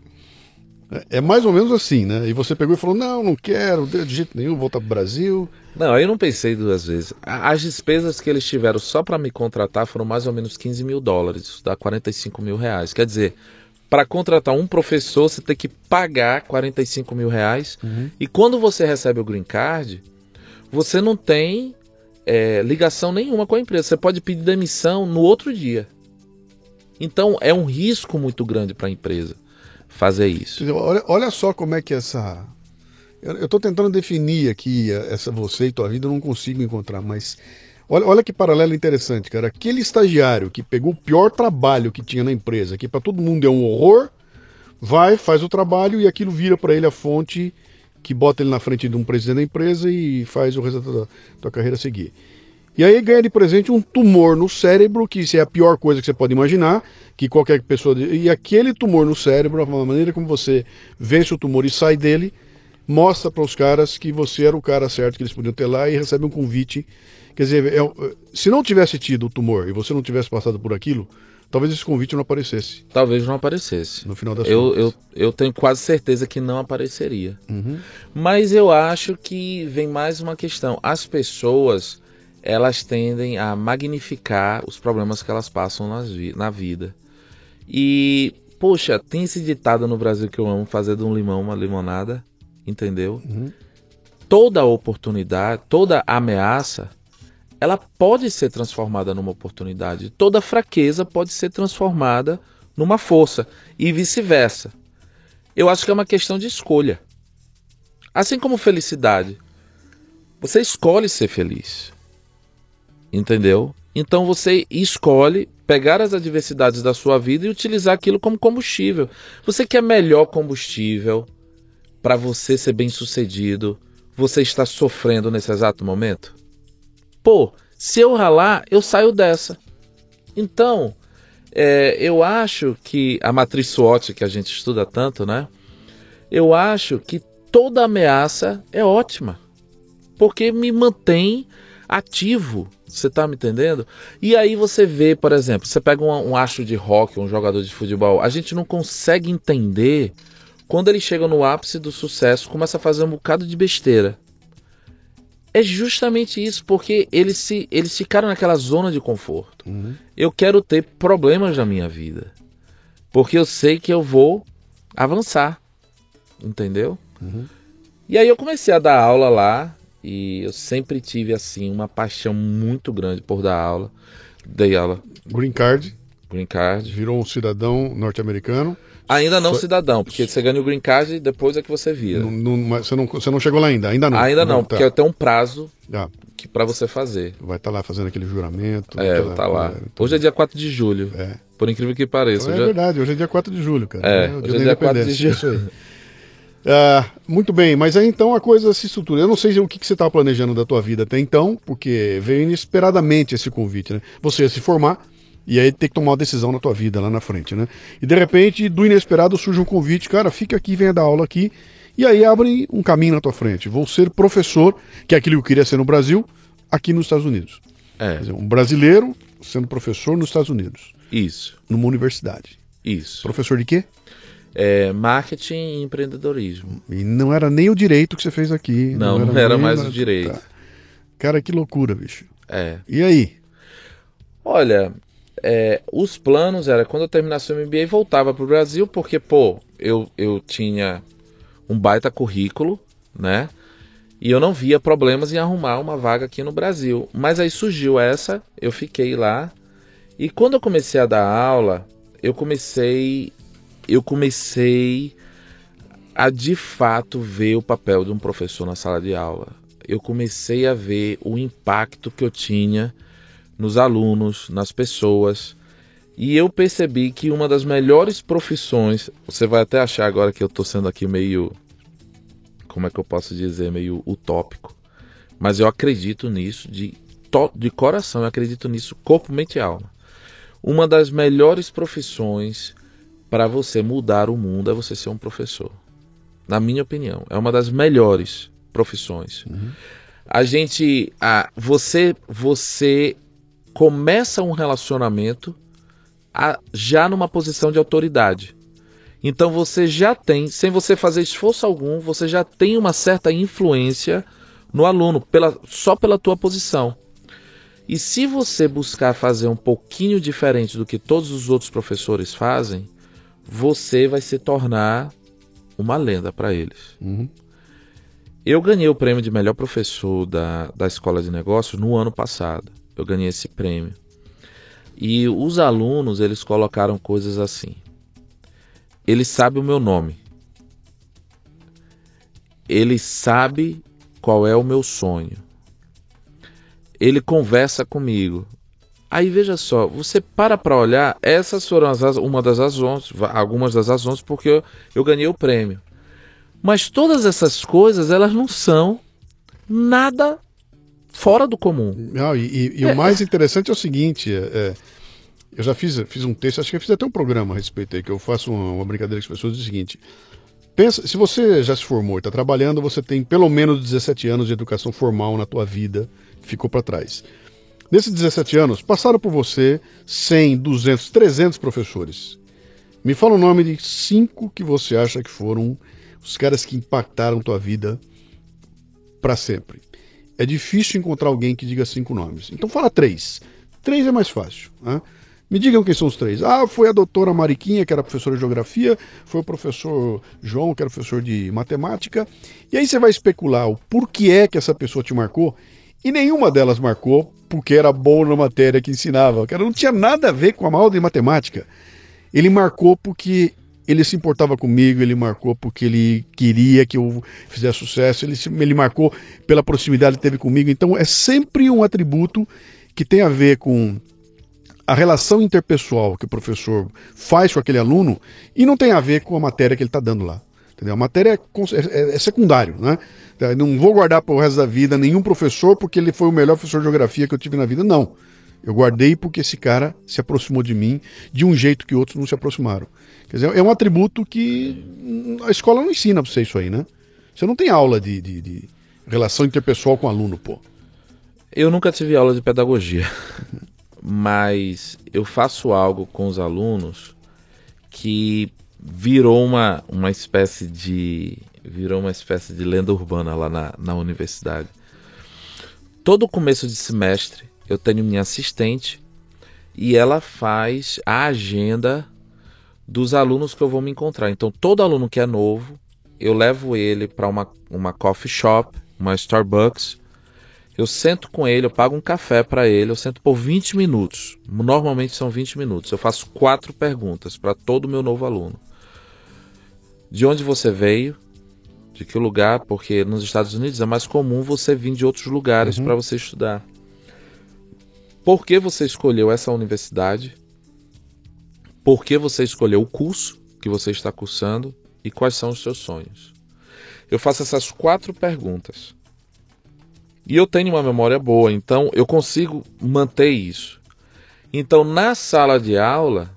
É, é mais ou menos assim, né? E você pegou e falou: não, não quero, de jeito nenhum, voltar pro Brasil. Não, aí eu não pensei duas vezes. As despesas que eles tiveram só para me contratar foram mais ou menos 15 mil dólares, isso dá 45 mil reais. Quer dizer, para contratar um professor, você tem que pagar 45 mil reais. E quando você recebe o green card, você não tem é, ligação nenhuma com a empresa. Você pode pedir demissão no outro dia. Então é um risco muito grande para a empresa fazer isso. Olha, olha só como é que essa. Eu, tô tentando definir aqui essa você e tua vida, eu não consigo encontrar, mas. Olha, olha que paralelo interessante, cara. Aquele estagiário que pegou o pior trabalho que tinha na empresa, que para todo mundo é um horror, vai, faz o trabalho e aquilo vira para ele a fonte que bota ele na frente de um presidente da empresa e faz o resto da tua carreira seguir. E aí ganha de presente um tumor no cérebro, que isso é a pior coisa que você pode imaginar, que qualquer pessoa. E aquele tumor no cérebro, a maneira como você vence o tumor e sai dele, mostra para os caras que você era o cara certo que eles podiam ter lá e recebe um convite. Quer dizer, é- se não tivesse tido o tumor e você não tivesse passado por aquilo, talvez esse convite não aparecesse Talvez não aparecesse. no final das Eu, contas. eu, eu tenho quase certeza que não apareceria. Mas eu acho que vem mais uma questão. As pessoas, elas tendem a magnificar os problemas que elas passam nas vi- na vida. E, poxa, tem esse ditado no Brasil que eu amo, fazer de um limão uma limonada, entendeu? Toda oportunidade, toda ameaça, ela pode ser transformada numa oportunidade. Toda fraqueza pode ser transformada numa força e vice-versa. Eu acho que é uma questão de escolha. Assim como felicidade. Você escolhe ser feliz. Entendeu? Então você escolhe pegar as adversidades da sua vida e utilizar aquilo como combustível. Você quer melhor combustível para você ser bem-sucedido? Você está sofrendo nesse exato momento? Pô, se eu ralar, eu saio dessa. Então, é, eu acho que a matriz SWOT que a gente estuda tanto, né? Eu acho que toda ameaça é ótima. Porque me mantém ativo. Você tá me entendendo? E aí você vê, por exemplo, você pega um, um de rock, um jogador de futebol, a gente não consegue entender quando ele chega no ápice do sucesso, começa a fazer um bocado de besteira. É justamente isso, porque eles, se, eles ficaram naquela zona de conforto. Eu quero ter problemas na minha vida. Porque eu sei que eu vou avançar. Entendeu? E aí eu comecei a dar aula lá. E eu sempre tive, assim, uma paixão muito grande por dar aula. Dei aula Green Card, Green Card. virou um cidadão norte-americano. Ainda não cidadão, porque você ganha o Green Card e depois é que você vira. Não- não- você, não, você não chegou lá ainda? Ainda não. Ainda não, tá. porque tem um prazo Ah, que para você fazer. vai estar lá fazendo aquele juramento. É, aquela- tá lá. é, tudo. Hoje é dia 4 de julho. É. Por incrível que pareça. É eu já- verdade, hoje é dia 4 de julho, cara. É, o hoje dia é dia 4 de independência, isso aí. *laughs* Ah, muito bem, mas aí então a coisa se estrutura. Eu não sei o que, que você estava planejando da tua vida até então, porque veio inesperadamente esse convite, né? Você ia se formar e aí ter que tomar uma decisão na tua vida lá na frente, né? E de repente, do inesperado surge um convite, cara, fica aqui, venha dar aula aqui. E aí abre um caminho na tua frente. Vou ser professor, que é aquilo que eu queria ser no Brasil, aqui nos Estados Unidos. É, Quer dizer, um brasileiro sendo professor nos Estados Unidos, isso, numa universidade. isso. Professor de quê? É, marketing e empreendedorismo. E não era nem o direito que você fez aqui. Não, não era nem mais nada. o direito. Tá. Cara, que loucura, bicho. É. E aí? Olha, é, os planos era quando eu terminasse o MBA voltava pro Brasil, porque, pô, eu, eu tinha um baita currículo, né? E eu não via problemas em arrumar uma vaga aqui no Brasil. Mas aí surgiu essa, eu fiquei lá. E quando eu comecei a dar aula, eu comecei. Eu comecei a de fato ver o papel de um professor na sala de aula. Eu comecei a ver o impacto que eu tinha nos alunos, nas pessoas. E eu percebi que uma das melhores profissões, você vai até achar agora que eu estou sendo aqui meio como é que eu posso dizer, meio utópico. Mas eu acredito nisso de, de coração, eu acredito nisso corpo, mente e alma. Uma das melhores profissões para você mudar o mundo é você ser um professor. Na minha opinião, é uma das melhores profissões. A gente, a, você, você começa um relacionamento a- já numa posição de autoridade. Então você já tem, sem você fazer esforço algum, você já tem uma certa influência no aluno, pela, só pela tua posição. E se você buscar fazer um pouquinho diferente do que todos os outros professores fazem, você vai se tornar uma lenda para eles. Uhum. Eu ganhei o prêmio de melhor professor da, da escola de negócios no ano passado. Eu ganhei esse prêmio. E os alunos, eles colocaram coisas assim. Ele sabe o meu nome. Ele sabe qual é o meu sonho. Ele conversa comigo. Aí veja só, você para para olhar, essas foram as, uma das razões, algumas das razões porque eu, eu ganhei o prêmio. Mas todas essas coisas, elas não são nada fora do comum. Não, e e- e o mais interessante é o seguinte: é, é, eu já fiz, fiz um texto, acho que eu fiz até um programa a respeito aí, que eu faço uma, uma brincadeira com as pessoas, é o seguinte. Pensa, se você já se formou e está trabalhando, você tem pelo menos 17 anos de educação formal na tua vida, ficou para trás. Nesses 17 anos, passaram por você 100, 200, 300 professores. Me fala o nome de cinco que você acha que foram os caras que impactaram tua vida para sempre. É difícil encontrar alguém que diga cinco nomes. Então fala três. Três é mais fácil. né? Me digam quem são os três. Ah, foi a doutora Mariquinha, que era professora de geografia, foi o professor João, que era professor de matemática. E aí você vai especular o porquê é que essa pessoa te marcou. E nenhuma delas marcou porque era boa na matéria que ensinava. Cara, não tinha nada a ver com a aula de matemática. Ele marcou porque ele se importava comigo, ele marcou porque ele queria que eu fizesse sucesso, ele, ele marcou pela proximidade que teve comigo. Então é sempre um atributo que tem a ver com a relação interpessoal que o professor faz com aquele aluno e não tem a ver com a matéria que ele está dando lá. Entendeu? A matéria é, cons- é- é secundário, né? Não vou guardar para o resto da vida nenhum professor porque ele foi o melhor professor de geografia que eu tive na vida. Não. Eu guardei porque esse cara se aproximou de mim de um jeito que outros não se aproximaram. Quer dizer, é um atributo que a escola não ensina para você isso aí, né? Você não tem aula de, de- de relação interpessoal com aluno, pô. Eu nunca tive aula de pedagogia, *laughs* mas eu faço algo com os alunos que virou uma, uma espécie de virou uma espécie de lenda urbana lá na, na universidade. Todo começo de semestre eu tenho minha assistente e ela faz a agenda dos alunos que eu vou me encontrar. Então todo aluno que é novo, eu levo ele para uma, uma coffee shop, uma Starbucks, eu sento com ele, eu pago um café para ele, eu sento por 20 minutos. Normalmente são 20 minutos. Eu faço quatro perguntas para todo meu novo aluno. De onde você veio? De que lugar? Porque nos Estados Unidos é mais comum você vir de outros lugares para você estudar. Por que você escolheu essa universidade? Por que você escolheu o curso que você está cursando? E quais são os seus sonhos? Eu faço essas quatro perguntas. E eu tenho uma memória boa, então eu consigo manter isso. Então, na sala de aula,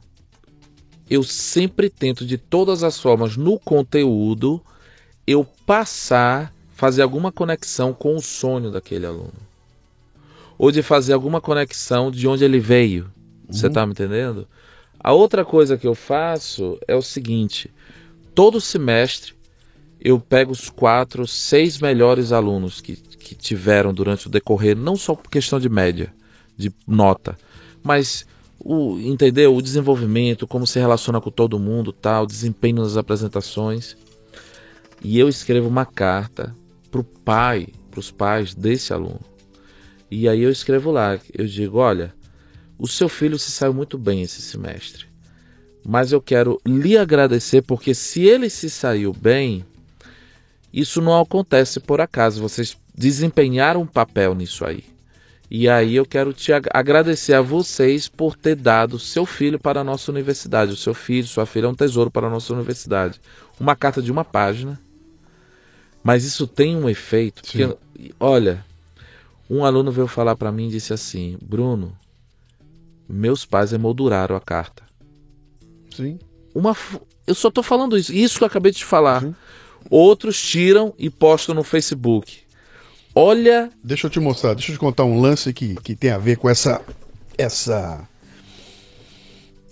eu sempre tento de todas as formas no conteúdo eu passar, fazer alguma conexão com o sonho daquele aluno. Ou de fazer alguma conexão de onde ele veio. Você tá me entendendo? A outra coisa que eu faço é o seguinte: todo semestre eu pego os quatro, seis melhores alunos que, que tiveram durante o decorrer, não só por questão de média, de nota, mas o entendeu o desenvolvimento, como se relaciona com todo mundo, tal, desempenho nas apresentações. E eu escrevo uma carta pro pai, pros pais desse aluno. E aí eu escrevo lá, eu digo, olha, o seu filho se saiu muito bem esse semestre. Mas eu quero lhe agradecer porque se ele se saiu bem, isso não acontece por acaso. Vocês desempenharam um papel nisso aí. E aí eu quero te ag- agradecer a vocês por ter dado seu filho para a nossa universidade. O seu filho, sua filha é um tesouro para a nossa universidade. Uma carta de uma página. Mas isso tem um efeito. Porque, olha, um aluno veio falar para mim e disse assim: Bruno, meus pais emolduraram a carta. Sim. Uma, eu só tô falando isso. Isso que eu acabei de te falar. Uhum. Outros tiram e postam no Facebook. Olha, Deixa eu te mostrar, deixa eu te contar um lance que, que tem a ver com essa. essa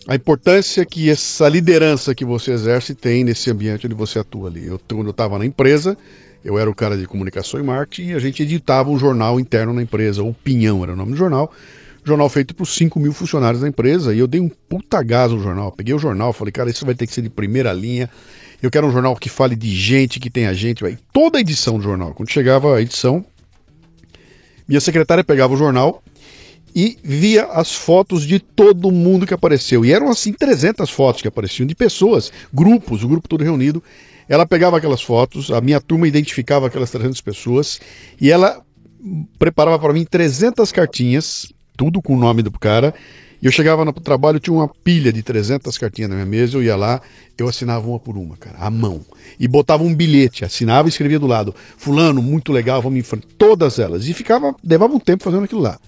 a importância que essa liderança que você exerce tem nesse ambiente onde você atua ali. Eu, quando eu estava na empresa, eu era o cara de comunicação e marketing e a gente editava um jornal interno na empresa, o Pinhão era o nome do jornal. Jornal feito por 5 mil funcionários da empresa e eu dei um puta gás no jornal. Peguei o jornal, falei, cara, isso vai ter que ser de primeira linha. Eu quero um jornal que fale de gente, que tenha gente. Vai. Toda a edição do jornal, quando chegava a edição, minha secretária pegava o jornal e via as fotos de todo mundo que apareceu. E eram assim 300 fotos que apareciam de pessoas, grupos, o grupo todo reunido. Ela pegava aquelas fotos, a minha turma identificava aquelas 300 pessoas e ela preparava para mim 300 cartinhas, tudo com o nome do cara. E eu chegava no trabalho, tinha uma pilha de 300 cartinhas na minha mesa, eu ia lá, eu assinava uma por uma, cara, à mão. E botava um bilhete, assinava e escrevia do lado: Fulano, muito legal, vamos em frente. Todas elas. E ficava, levava um tempo fazendo aquilo lá.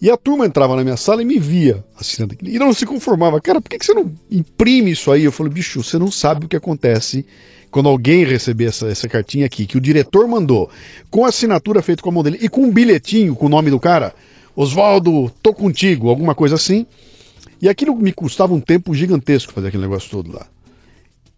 E a turma entrava na minha sala e me via assinando aquilo. E não se conformava. Cara, por que, que você não imprime isso aí? Eu falei, bicho, você não sabe o que acontece quando alguém receber essa, essa cartinha aqui, que o diretor mandou, com assinatura feita com a mão dele e com um bilhetinho com o nome do cara. Oswaldo, tô contigo, alguma coisa assim. E aquilo me custava um tempo gigantesco fazer aquele negócio todo lá.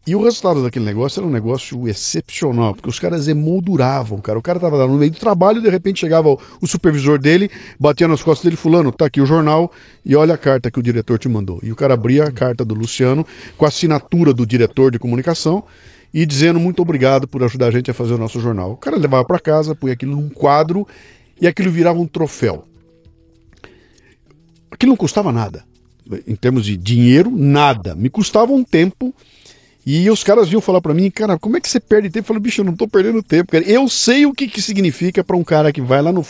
E o resultado daquele negócio era um negócio excepcional, porque os caras emolduravam, cara. O cara tava lá no meio do trabalho, de repente chegava o, o supervisor dele, batia nas costas dele, fulano, tá aqui o jornal, e olha a carta que o diretor te mandou. E o cara abria a carta do Luciano com a assinatura do diretor de comunicação e dizendo muito obrigado por ajudar a gente a fazer o nosso jornal. O cara levava para casa, punha aquilo num quadro e aquilo virava um troféu. Aquilo não custava nada. Em termos de dinheiro, nada. Me custava um tempo. E os caras vinham falar para mim, cara, como é que você perde tempo? Eu falei, bicho, eu não tô perdendo tempo, cara. Eu sei o que, que significa para um cara que vai lá no,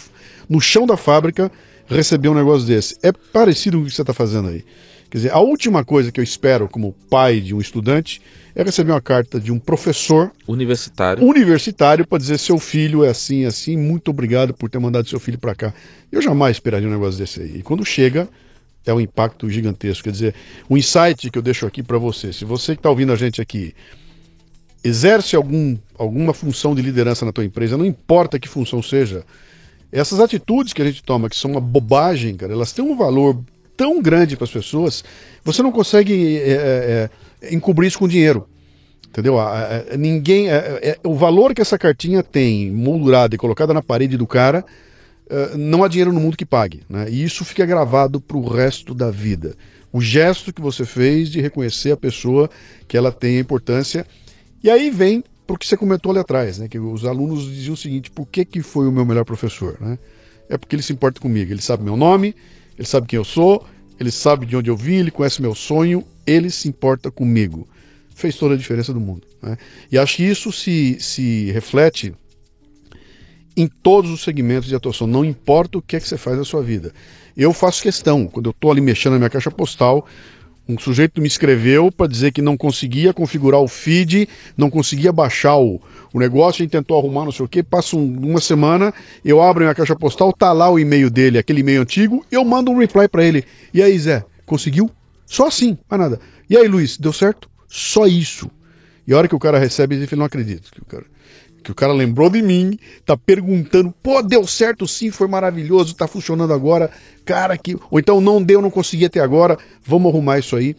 no chão da fábrica receber um negócio desse. É parecido com o que você está fazendo aí. Quer dizer, a última coisa que eu espero como pai de um estudante é receber uma carta de um professor Universitário. universitário para dizer seu filho é assim, assim, muito obrigado por ter mandado seu filho para cá. Eu jamais esperaria um negócio desse aí. E quando chega, é um impacto gigantesco. Quer dizer, o insight que eu deixo aqui para você, se você que está ouvindo a gente aqui exerce algum, alguma função de liderança na tua empresa, não importa que função seja, essas atitudes que a gente toma, que são uma bobagem, cara, elas têm um valor tão grande para as pessoas, você não consegue é, é, é, encobrir isso com dinheiro. Entendeu? Ninguém. é- é- o valor que essa cartinha tem moldurada e colocada na parede do cara, é, não há dinheiro no mundo que pague. Né? E isso fica gravado para o resto da vida. O gesto que você fez de reconhecer a pessoa que ela tem a importância. E aí vem para o que você comentou ali atrás, né? Que os alunos diziam o seguinte: por que, que foi o meu melhor professor? Né? É porque ele se importa comigo. Ele sabe meu nome, ele sabe quem eu sou, ele sabe de onde eu vim, ele conhece meu sonho, ele se importa comigo. Fez toda a diferença do mundo. Né? E acho que isso se, se reflete em todos os segmentos de atuação, não importa o que é que você faz na sua vida. Eu faço questão, quando eu estou ali mexendo na minha caixa postal, um sujeito me escreveu para dizer que não conseguia configurar o feed, não conseguia baixar o, o negócio, a gente tentou arrumar não sei o que, passa um- uma semana, eu abro a minha caixa postal, tá lá o e-mail dele, aquele e-mail antigo, eu mando um reply para ele. E aí, Zé, conseguiu? Só assim, mais nada. E aí, Luiz, deu certo? Só isso. E a hora que o cara recebe, ele não acredito que o cara que o cara lembrou de mim, tá perguntando, pô, deu certo sim, foi maravilhoso, tá funcionando agora, cara, que. Ou então não deu, não consegui até agora, vamos arrumar isso aí.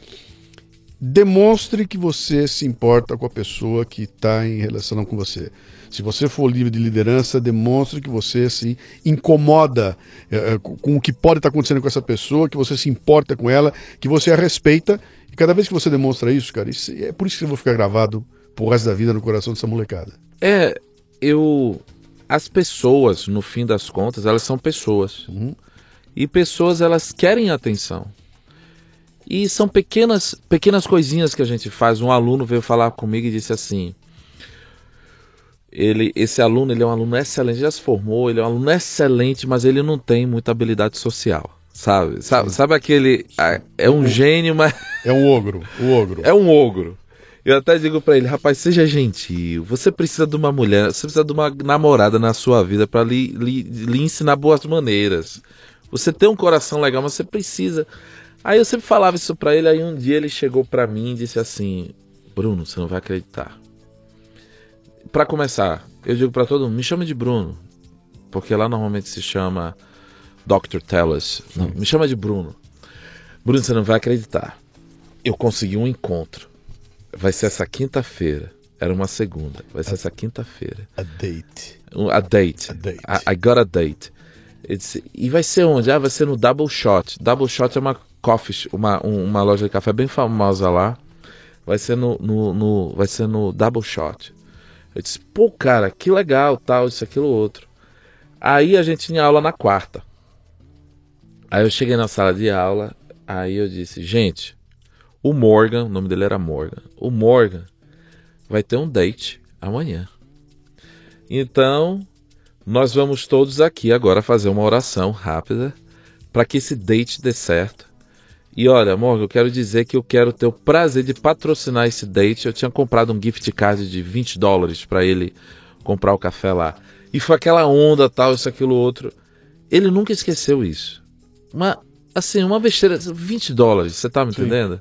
Demonstre que você se importa com a pessoa que está em relação com você. Se você for livre de liderança, demonstre que você se incomoda eh, eh, com o que pode estar acontecendo com essa pessoa, que você se importa com ela, que você a respeita. E cada vez que você demonstra isso, cara, isso- é por isso que eu vou ficar gravado pro resto da vida no coração dessa molecada. É, eu. As pessoas, no fim das contas, elas são pessoas. E pessoas, elas querem atenção. E são pequenas, pequenas coisinhas que a gente faz. Um aluno veio falar comigo e disse assim: ele, esse aluno, ele é um aluno excelente, já se formou, ele é um aluno excelente, mas ele não tem muita habilidade social, sabe? Sabe, sabe aquele, é um gênio, mas É um ogro, o ogro. *laughs* é um ogro. Eu até digo pra ele, rapaz, seja gentil. Você precisa de uma mulher, você precisa de uma namorada na sua vida pra lhe, lhe, lhe ensinar boas maneiras. Você tem um coração legal, mas você precisa. Aí eu sempre falava isso pra ele, aí um dia ele chegou pra mim e disse assim: "Bruno, você não vai acreditar". Pra começar, eu digo pra todo mundo, me chama de Bruno, porque lá normalmente se chama Dr. Tellus. Não, me chama de Bruno. Bruno, você não vai acreditar. Eu consegui um encontro. Vai ser essa quinta-feira. Era uma segunda. Vai ser essa quinta-feira. A date. A date. A date. I, I got a date. Disse, e vai ser onde? Ah, vai ser no Double Shot. Double Shot é uma coffee, uma, um- uma loja de café bem famosa lá. Vai ser no, no, no- vai ser no Double Shot. Eu disse, pô, cara, que legal, tal, isso, aquilo, outro. Aí a gente tinha aula na quarta. Aí eu cheguei na sala de aula, aí eu disse, gente, o Morgan, o nome dele era Morgan, o Morgan vai ter um date amanhã. Então, nós vamos todos aqui agora fazer uma oração rápida para que esse date dê certo. E olha, Morgan, eu quero dizer que eu quero ter o prazer de patrocinar esse date. Eu tinha comprado um gift card de 20 dólares para ele comprar o café lá. E foi aquela onda, tal, isso, aquilo, outro. Ele nunca esqueceu isso. Uma, assim, uma besteira, 20 dólares, você tá me Sim. entendendo?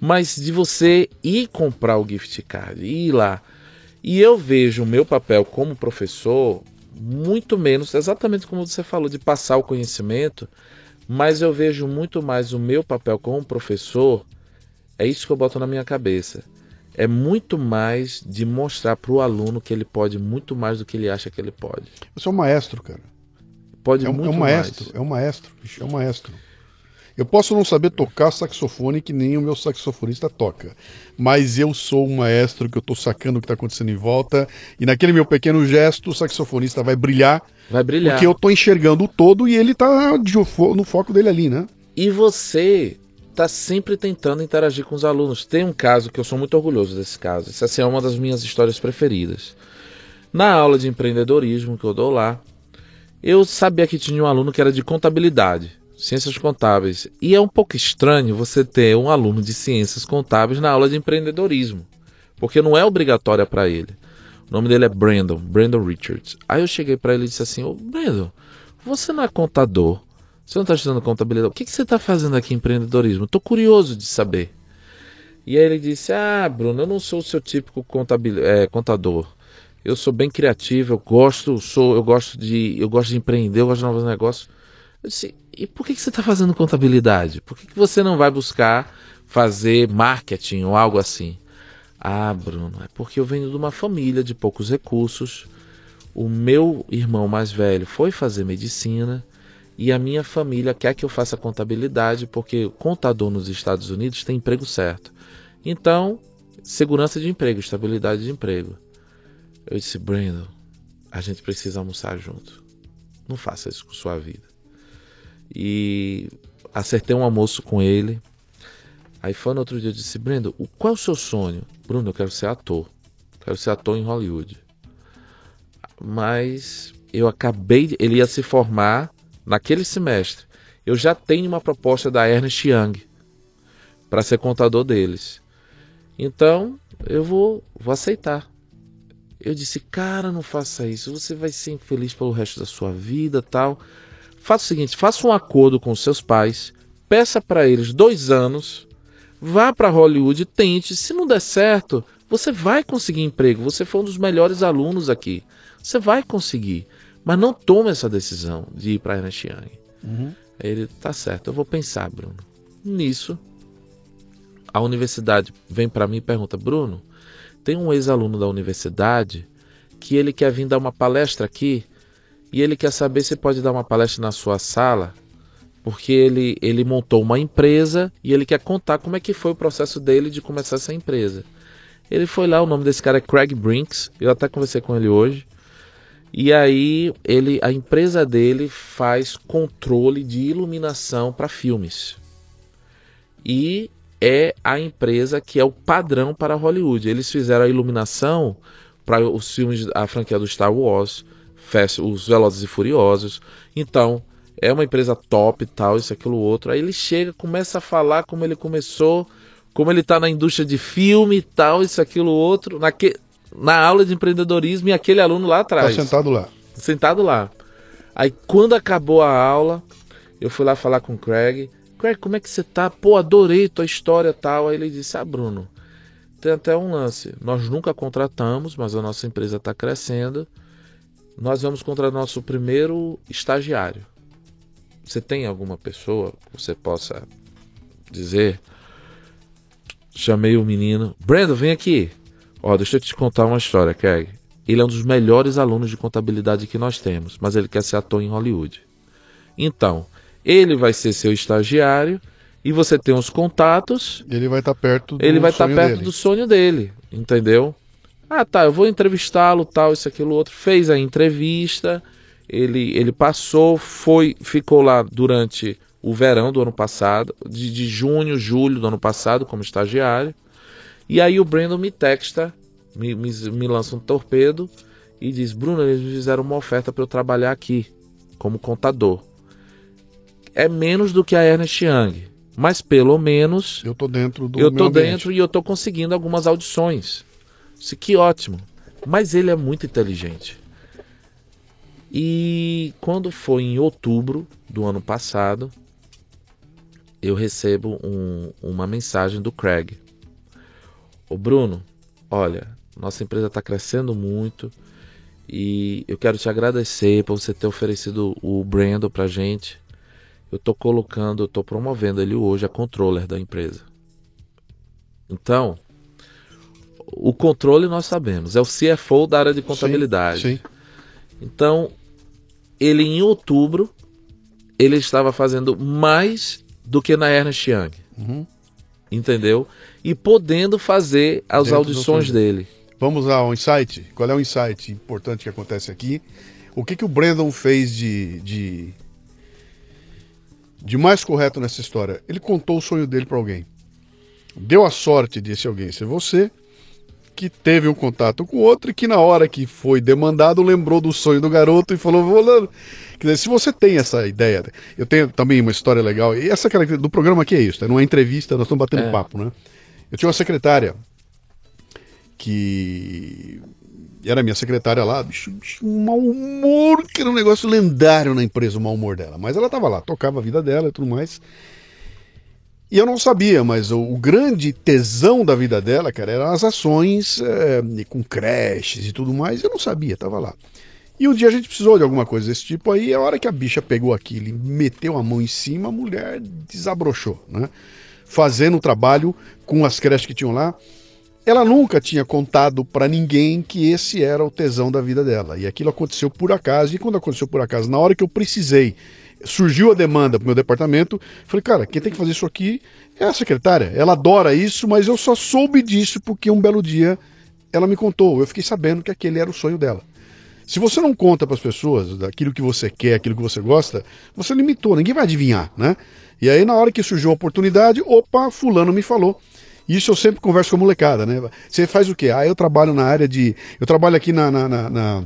Mas de você ir comprar o gift card, ir lá. E eu vejo o meu papel como professor muito menos, exatamente como você falou, de passar o conhecimento, mas eu vejo muito mais o meu papel como professor, é isso que eu boto na minha cabeça. É muito mais de mostrar para o aluno que ele pode muito mais do que ele acha que ele pode. Você é um maestro, cara. Pode É um, muito é um maestro, mais. é um maestro, bicho, é um maestro. Eu posso não saber tocar saxofone que nem o meu saxofonista toca, mas eu sou um maestro que eu tô sacando o que tá acontecendo em volta e naquele meu pequeno gesto o saxofonista vai brilhar Vai brilhar. porque eu tô enxergando o todo e ele tá no foco dele ali, né? E você está sempre tentando interagir com os alunos. Tem um caso que eu sou muito orgulhoso desse caso. Essa assim, é uma das minhas histórias preferidas. Na aula de empreendedorismo que eu dou lá, eu sabia que tinha um aluno que era de contabilidade, ciências contábeis. E é um pouco estranho você ter um aluno de ciências contábeis na aula de empreendedorismo, porque não é obrigatória para ele. O nome dele é Brandon, Brandon Richards. Aí eu cheguei para ele e disse assim: Ô Brandon, você não é contador? Você não está estudando contabilidade? O que, que você está fazendo aqui em empreendedorismo? Estou curioso de saber. E aí ele disse: Ah, Bruno, eu não sou o seu típico contabil... é, contador. Eu sou bem criativo, eu gosto, sou, eu gosto de, eu gosto de empreender, eu gosto de novos negócios. Eu disse: E por que, que você está fazendo contabilidade? Por que, que você não vai buscar fazer marketing ou algo assim? Ah, Bruno, é porque eu venho de uma família de poucos recursos. O meu irmão mais velho foi fazer medicina e a minha família quer que eu faça contabilidade porque contador nos Estados Unidos tem emprego certo. Então, segurança de emprego, estabilidade de emprego. Eu disse, Brandon, a gente precisa almoçar junto. Não faça isso com sua vida. E acertei um almoço com ele. Aí foi no outro dia, eu disse, Brandon, o- qual é o seu sonho? Bruno, eu quero ser ator. Quero ser ator em Hollywood. Mas eu acabei, ele ia se formar naquele semestre. Eu já tenho uma proposta da Ernest Young para ser contador deles. Então, eu vou, vou aceitar. Eu disse, cara, não faça isso. Você vai ser infeliz pelo resto da sua vida, tal. Faça o seguinte, faça um acordo com os seus pais, peça para eles dois anos, vá para Hollywood, tente. Se não der certo, você vai conseguir emprego. Você foi um dos melhores alunos aqui. Você vai conseguir. Mas não tome essa decisão de ir para Ernest Young. Aí Ele, tá certo, eu vou pensar, Bruno. Nisso, a universidade vem para mim e pergunta: Bruno, tem um ex-aluno da universidade que ele quer vir dar uma palestra aqui e ele quer saber se pode dar uma palestra na sua sala, porque ele, ele montou uma empresa e ele quer contar como é que foi o processo dele de começar essa empresa. Ele foi lá, o nome desse cara é Craig Brinks, eu até conversei com ele hoje. E aí ele, a empresa dele faz controle de iluminação para filmes. E é a empresa que é o padrão para Hollywood. Eles fizeram a iluminação para os filmes, a franquia do Star Wars, Fast- os Velozes e Furiosos. Então, é uma empresa top e tal, isso, aquilo, outro. Aí ele chega, começa a falar como ele começou, como ele está na indústria de filme e tal, isso, aquilo, outro. Naque, na aula de empreendedorismo e aquele aluno lá Tá atrás sentado lá. sentado lá. Aí quando acabou a aula, eu fui lá falar com o Craig. Craig, como é que você tá? Pô, adorei tua história e tal. Aí ele disse: Ah, Bruno, tem até um lance. Nós nunca contratamos, mas a nossa empresa está crescendo. Nós vamos contratar nosso primeiro estagiário. Você tem alguma pessoa que você possa dizer. Chamei o menino. Brandon, vem aqui. Ó, deixa eu te contar uma história, Keg. Ele é um dos melhores alunos de contabilidade que nós temos, mas ele quer ser ator em Hollywood. Então, ele vai ser seu estagiário e você tem os contatos Ele vai estar perto do ele vai estar sonho perto dele. do sonho dele, entendeu? Ah, tá, eu vou entrevistá-lo, tal, isso, aquilo, outro. Fez a entrevista, ele, ele passou, foi, ficou lá durante o verão do ano passado, de, de junho, julho do ano passado, como estagiário. E aí o Brandon me texta, me, me, me lança um torpedo e diz: Bruno, eles me fizeram uma oferta para eu trabalhar aqui, como contador. É menos do que a Ernest Young, mas pelo menos Eu tô dentro do eu tô ambiente. dentro e eu tô conseguindo algumas audições. Isso que ótimo. Mas ele é muito inteligente. E quando foi em outubro do ano passado, eu recebo um- uma mensagem do Craig. Ô Bruno, olha, nossa empresa está crescendo muito e eu quero te agradecer por você ter oferecido o Brando pra gente. Eu tô colocando, tô promovendo ele hoje a controller da empresa. Então, o controle nós sabemos, é o CFO da área de contabilidade. Sim, sim. Então, ele em outubro, ele estava fazendo mais do que na Ernest Young. Uhum. Entendeu? E podendo fazer as Dentro audições dele. Vamos ao insight. Qual é o insight importante que acontece aqui? O que, que o Brandon fez de, de, de mais correto nessa história? Ele contou o sonho dele para alguém. Deu a sorte desse alguém ser você, que teve um contato com outro e que na hora que foi demandado lembrou do sonho do garoto e falou, Volando. Quer dizer, se você tem essa ideia, eu tenho também uma história legal, e essa característica do programa aqui é isso, é numa entrevista, nós estamos batendo É. papo, né? Eu tinha uma secretária que era minha secretária lá, bicho, bicho, um mau humor, que era um negócio lendário na empresa, o mau humor dela. Mas ela tava lá, tocava a vida dela e tudo mais. E eu não sabia, mas o, o grande tesão da vida dela, cara, eram as ações é, com creches e tudo mais. Eu não sabia, tava lá. E um dia a gente precisou de alguma coisa desse tipo aí, a hora que a bicha pegou aquilo e meteu a mão em cima, a mulher desabrochou, né? Fazendo o trabalho com as creches que tinham lá. Ela nunca tinha contado pra ninguém que esse era o tesão da vida dela. E aquilo aconteceu por acaso. E quando aconteceu por acaso, na hora que eu precisei, surgiu a demanda pro meu departamento, falei, cara, quem tem que fazer isso aqui é a secretária. Ela adora isso, mas eu só soube disso porque um belo dia ela me contou. Eu fiquei sabendo que aquele era o sonho dela. Se você não conta para as pessoas daquilo que você quer, aquilo que você gosta, você limitou, ninguém vai adivinhar, né? E aí, na hora que surgiu a oportunidade, opa, fulano me falou. Isso eu sempre converso com a molecada, né? Você faz o quê? Ah, eu trabalho na área de. Eu trabalho aqui na, na, na, na,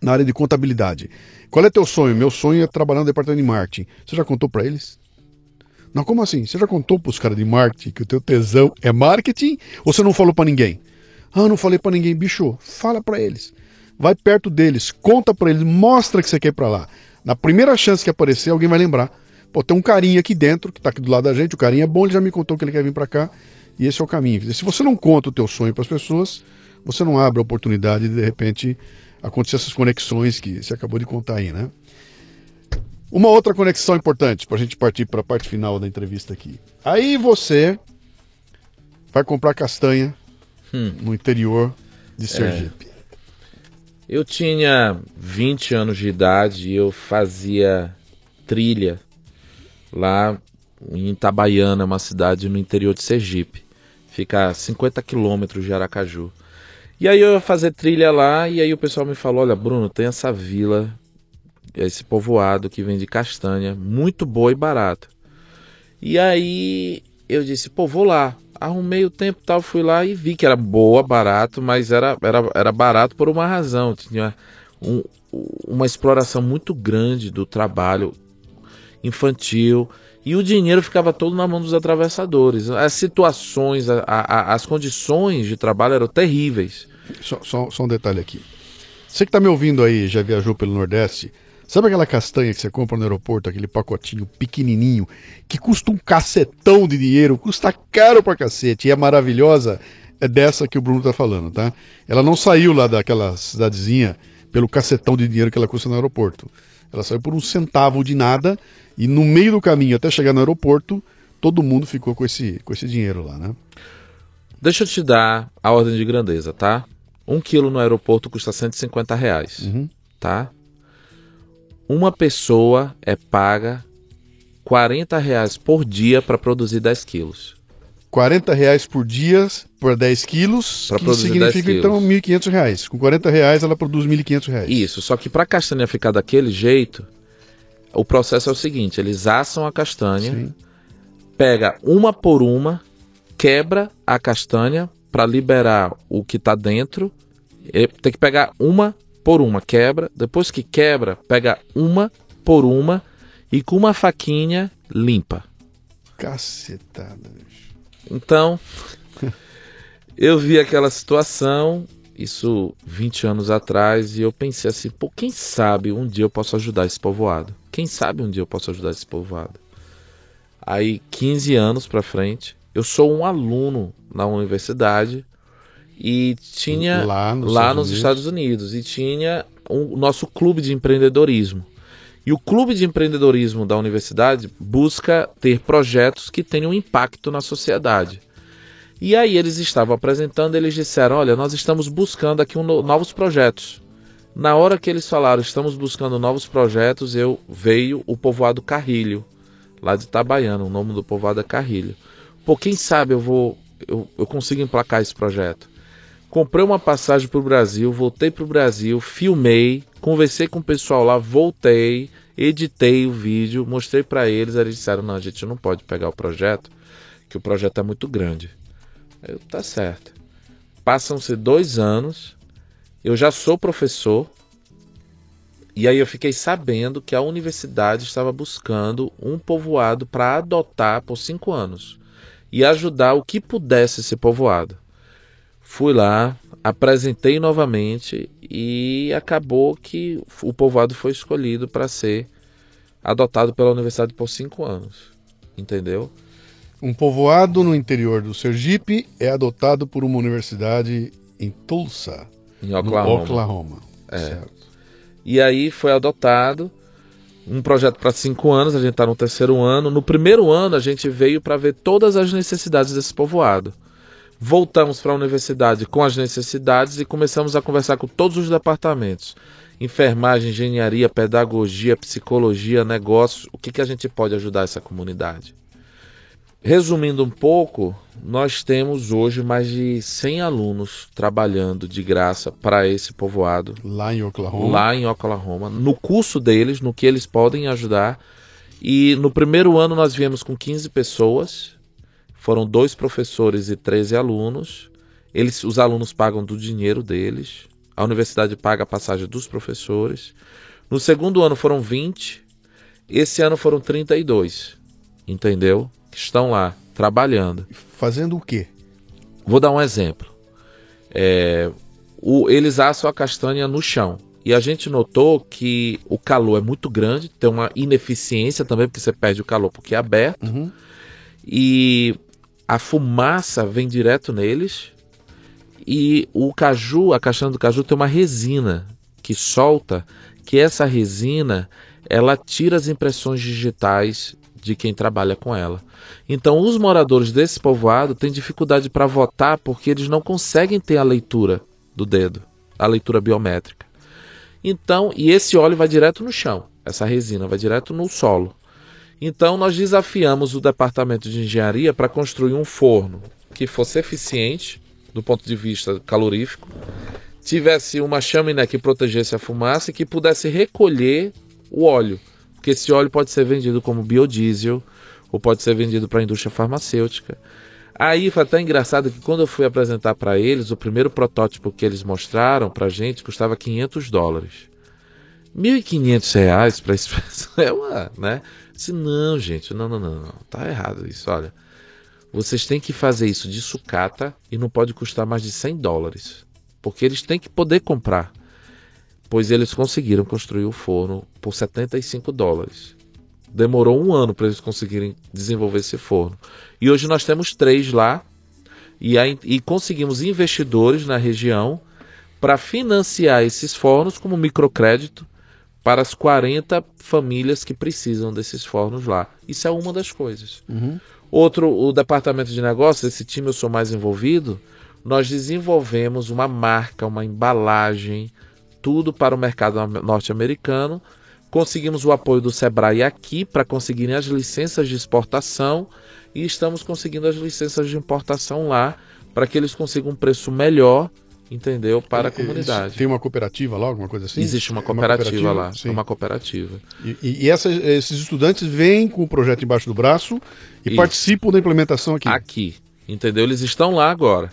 na área de contabilidade. Qual é teu sonho? Meu sonho é trabalhar no departamento de marketing. Você já contou para eles? Não, como assim? Você já contou pros caras de marketing que o teu tesão é marketing? Ou você não falou para ninguém? Ah, não falei para ninguém, bicho. Fala para eles. Vai perto deles, conta para eles, mostra que você quer ir para lá. Na primeira chance que aparecer, alguém vai lembrar. Pô, tem um carinha aqui dentro, que tá aqui do lado da gente, o carinha é bom, ele já me contou que ele quer vir para cá, e esse é o caminho. Se você não conta o teu sonho para as pessoas, você não abre a oportunidade de, de repente, acontecer essas conexões que você acabou de contar aí, né? Uma outra conexão importante para a gente partir para a parte final da entrevista aqui. Aí você vai comprar castanha Hum. no interior de Sergipe. Eu tinha 20 anos de idade e eu fazia trilha lá em Itabaiana, uma cidade no interior de Sergipe. Fica a 50 quilômetros de Aracaju. E aí eu ia fazer trilha lá e aí o pessoal me falou, olha Bruno, tem essa vila, esse povoado que vende castanha, muito boa e barata. E aí eu disse, pô, vou lá. Arrumei o tempo tal, fui lá e vi que era boa, barato, mas era, era, era barato por uma razão. Tinha um- uma exploração muito grande do trabalho infantil e o dinheiro ficava todo na mão dos atravessadores. As situações, a- a- as condições de trabalho eram terríveis. Só, só- só um detalhe aqui. Você que está me ouvindo aí, já viajou pelo Nordeste, sabe aquela castanha que você compra no aeroporto, aquele pacotinho pequenininho, que custa um cacetão de dinheiro, custa caro pra cacete, e é maravilhosa? É dessa que o Bruno tá falando, tá? Ela não saiu lá daquela cidadezinha pelo cacetão de dinheiro que ela custa no aeroporto. Ela saiu por um centavo de nada, e no meio do caminho até chegar no aeroporto, todo mundo ficou com esse, com esse dinheiro lá, né? Deixa eu te dar a ordem de grandeza, tá? Um quilo no aeroporto custa 150 reais, Uhum. tá? Uma pessoa é paga 40 reais por dia para produzir 10 quilos. 40 reais por dia por 10 quilos, Pra que significa 10 então quilos. 1.500 reais. Com 40 reais ela produz 1.500 reais. Isso, só que para a castanha ficar daquele jeito, o processo é o seguinte: eles assam a castanha, Sim. pega uma por uma, quebra a castanha para liberar o que tá dentro. E Tem que pegar uma por uma, quebra. Depois que quebra, pega uma por uma e com uma faquinha limpa. Cacetada. bicho. Então, eu vi aquela situação, isso 20 anos atrás, e eu pensei assim, pô, quem sabe um dia eu posso ajudar esse povoado? Quem sabe um dia eu posso ajudar esse povoado? Aí, 15 anos pra frente, eu sou um aluno na universidade e tinha Lá nos lá Estados nos Unidos. Estados Unidos e tinha o nosso clube de empreendedorismo. E o clube de empreendedorismo da universidade busca ter projetos que tenham impacto na sociedade. E aí eles estavam apresentando, eles disseram: "Olha, nós estamos buscando aqui um no- novos projetos". Na hora que eles falaram: "Estamos buscando novos projetos", eu veio o povoado Carrilho, lá de Itabaiana, o nome do povoado é Carrilho. Pô, quem sabe eu vou eu, eu consigo emplacar esse projeto. Comprei uma passagem para o Brasil, voltei para o Brasil, filmei, conversei com o pessoal lá, voltei, editei o vídeo, mostrei para eles. Eles disseram: não, a gente não pode pegar o projeto, que o projeto é muito grande. Eu, tá certo. Passam-se dois anos, eu já sou professor, e aí eu fiquei sabendo que a universidade estava buscando um povoado para adotar por cinco anos e ajudar o que pudesse esse povoado. Fui lá, apresentei novamente e acabou que o povoado foi escolhido para ser adotado pela universidade por cinco anos. Entendeu? Um povoado no interior do Sergipe é adotado por uma universidade em Tulsa, Em no Oklahoma. Oklahoma. Certo. E aí foi adotado um projeto para cinco anos, a gente está no terceiro ano. No primeiro ano, a gente veio para ver todas as necessidades desse povoado. Voltamos para a universidade com as necessidades e começamos a conversar com todos os departamentos: enfermagem, engenharia, pedagogia, psicologia, negócios. O que, que a gente pode ajudar essa comunidade? Resumindo um pouco, nós temos hoje mais de 100 alunos trabalhando de graça para esse povoado Lá em Oklahoma. lá em Oklahoma, no curso deles, no que eles podem ajudar. E no primeiro ano nós viemos com 15 pessoas, foram dois professores e 13 alunos. Eles, os alunos pagam do dinheiro deles, a universidade paga a passagem dos professores. No segundo ano foram 20, esse ano foram 32, entendeu? Que estão lá trabalhando. Fazendo o quê? Vou dar um exemplo. É, o- eles assam a castanha no chão. E a gente notou que o calor é muito grande, tem uma ineficiência também, porque você perde o calor porque é aberto. Uhum. E a fumaça vem direto neles. E o caju, a castanha do caju tem uma resina que solta, que essa resina ela tira as impressões digitais de quem trabalha com ela. Então, os moradores desse povoado têm dificuldade para votar porque eles não conseguem ter a leitura do dedo, a leitura biométrica. Então, e esse óleo vai direto no chão, essa resina vai direto no solo. Então, nós desafiamos o departamento de engenharia para construir um forno que fosse eficiente do ponto de vista calorífico, tivesse uma chaminé que protegesse a fumaça e que pudesse recolher o óleo, porque esse óleo pode ser vendido como biodiesel ou pode ser vendido para a indústria farmacêutica. Aí foi até engraçado que quando eu fui apresentar para eles, o primeiro protótipo que eles mostraram para gente custava 500 dólares. 1.500 reais para esse *laughs* é uma, né? Disse, não, gente, não, não, não, não, tá errado isso, olha. Vocês têm que fazer isso de sucata e não pode custar mais de 100 dólares. Porque eles têm que poder comprar. Pois eles conseguiram construir o forno por 75 dólares. Demorou um ano para eles conseguirem desenvolver esse forno. E hoje nós temos três lá e, aí- e conseguimos investidores na região para financiar esses fornos como microcrédito para as 40 famílias que precisam desses fornos lá. Isso é uma das coisas. Outro, o departamento de negócios, esse time eu sou mais envolvido, nós desenvolvemos uma marca, uma embalagem, tudo para o mercado am- norte-americano. Conseguimos o apoio do Sebrae aqui para conseguirem as licenças de exportação e estamos conseguindo as licenças de importação lá para que eles consigam um preço melhor, entendeu, para a Eles- comunidade. Tem uma cooperativa lá, alguma coisa assim? Existe uma É cooperativa, lá, Sim. é uma cooperativa. E, e- esses estudantes vêm com o projeto embaixo do braço e Isso. participam da implementação aqui. Aqui, entendeu? Eles estão lá agora.